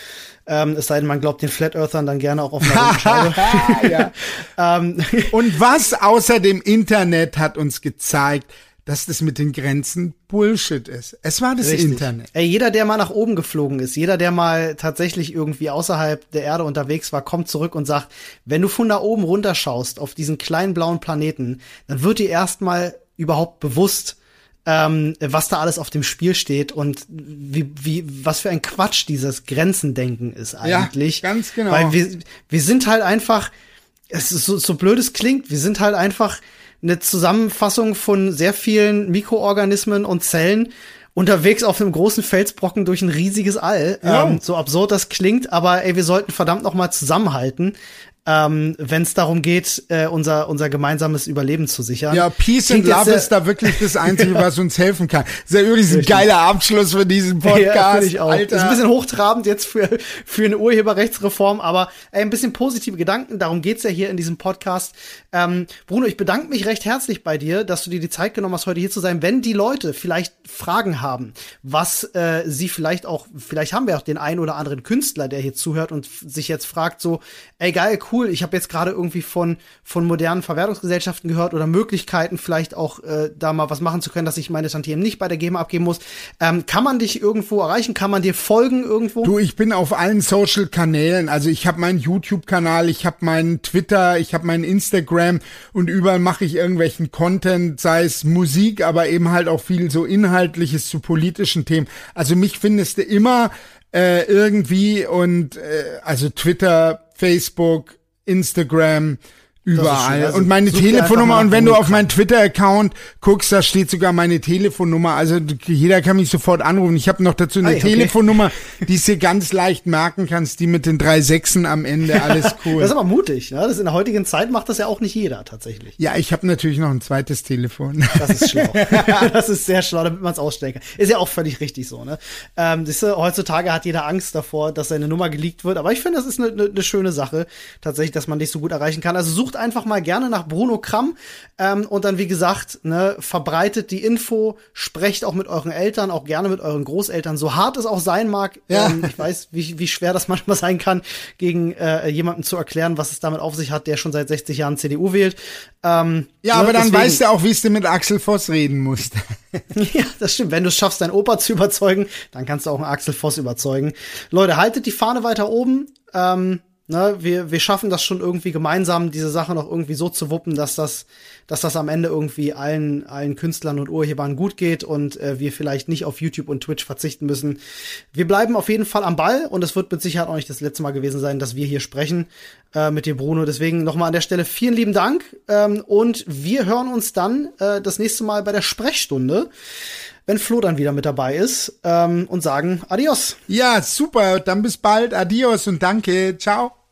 Ähm, es sei denn, man glaubt den Flat Earthern dann gerne auch auf einer ähm. Und was außer dem Internet hat uns gezeigt, dass das mit den Grenzen Bullshit ist. Es war das Richtig. Internet. Ey, jeder, der mal nach oben geflogen ist, jeder, der mal tatsächlich irgendwie außerhalb der Erde unterwegs war, kommt zurück und sagt, wenn du von da oben runterschaust auf diesen kleinen blauen Planeten, dann wird dir erstmal überhaupt bewusst, ähm, was da alles auf dem Spiel steht und wie, wie, was für ein Quatsch dieses Grenzendenken ist eigentlich. Ja, ganz genau. Weil wir, wir sind halt einfach, es ist so, so blöd es klingt, wir sind halt einfach eine Zusammenfassung von sehr vielen Mikroorganismen und Zellen unterwegs auf einem großen Felsbrocken durch ein riesiges All. Ja. Ähm, so absurd das klingt, aber ey, wir sollten verdammt noch mal zusammenhalten ähm, wenn es darum geht, äh, unser, unser gemeinsames Überleben zu sichern. Ja, Peace and Love ist da wirklich das Einzige, was uns helfen kann. Ist ja übrigens ein geiler Abschluss für diesen Podcast. Ja, ich auch. Alter. Das ist ein bisschen hochtrabend jetzt für, für eine Urheberrechtsreform, aber ey, ein bisschen positive Gedanken, darum geht's ja hier in diesem Podcast. Ähm, Bruno, ich bedanke mich recht herzlich bei dir, dass du dir die Zeit genommen hast, heute hier zu sein. Wenn die Leute vielleicht Fragen haben, was äh, sie vielleicht auch, vielleicht haben wir auch den einen oder anderen Künstler, der hier zuhört und sich jetzt fragt so, ey geil, cool, cool, ich habe jetzt gerade irgendwie von, von modernen Verwertungsgesellschaften gehört oder Möglichkeiten vielleicht auch äh, da mal was machen zu können, dass ich meine Tantiemen nicht bei der GEMA abgeben muss. Ähm, kann man dich irgendwo erreichen? Kann man dir folgen irgendwo? Du, ich bin auf allen Social-Kanälen. Also ich habe meinen YouTube-Kanal, ich habe meinen Twitter, ich habe meinen Instagram und überall mache ich irgendwelchen Content, sei es Musik, aber eben halt auch viel so Inhaltliches zu politischen Themen. Also mich findest du immer äh, irgendwie und äh, also Twitter, Facebook, Instagram, Überall. Also und meine Telefonnummer. Und wenn du auf meinen Twitter-Account guckst, da steht sogar meine Telefonnummer. Also jeder kann mich sofort anrufen. Ich habe noch dazu eine Ei, okay. Telefonnummer, die du ganz leicht merken kannst, die mit den drei Sechsen am Ende. Alles cool. das ist aber mutig. Ne? Das in der heutigen Zeit macht das ja auch nicht jeder tatsächlich. Ja, ich habe natürlich noch ein zweites Telefon. Das ist schlau. das ist sehr schlau, damit man es ausstellen kann. Ist ja auch völlig richtig so. Ne? Ähm, ist, heutzutage hat jeder Angst davor, dass seine Nummer geleakt wird. Aber ich finde, das ist eine, eine, eine schöne Sache, tatsächlich, dass man dich so gut erreichen kann. Also such sucht einfach mal gerne nach Bruno Kramm ähm, und dann, wie gesagt, ne, verbreitet die Info, sprecht auch mit euren Eltern, auch gerne mit euren Großeltern, so hart es auch sein mag. Ja. Ähm, ich weiß, wie, wie schwer das manchmal sein kann, gegen äh, jemanden zu erklären, was es damit auf sich hat, der schon seit 60 Jahren CDU wählt. Ähm, ja, aber ne, dann deswegen, weißt du auch, wie du mit Axel Voss reden musst. ja, das stimmt. Wenn du es schaffst, deinen Opa zu überzeugen, dann kannst du auch einen Axel Voss überzeugen. Leute, haltet die Fahne weiter oben. Ähm, ne, wir, wir schaffen das schon irgendwie gemeinsam, diese Sache noch irgendwie so zu wuppen, dass das, dass das am Ende irgendwie allen, allen Künstlern und Urhebern gut geht und äh, wir vielleicht nicht auf YouTube und Twitch verzichten müssen. Wir bleiben auf jeden Fall am Ball und es wird mit Sicherheit auch nicht das letzte Mal gewesen sein, dass wir hier sprechen äh, mit dir, Bruno. Deswegen nochmal an der Stelle vielen lieben Dank ähm, und wir hören uns dann äh, das nächste Mal bei der Sprechstunde wenn Flo dann wieder mit dabei ist ähm, und sagen Adios. Ja, super. Dann bis bald. Adios und danke. Ciao.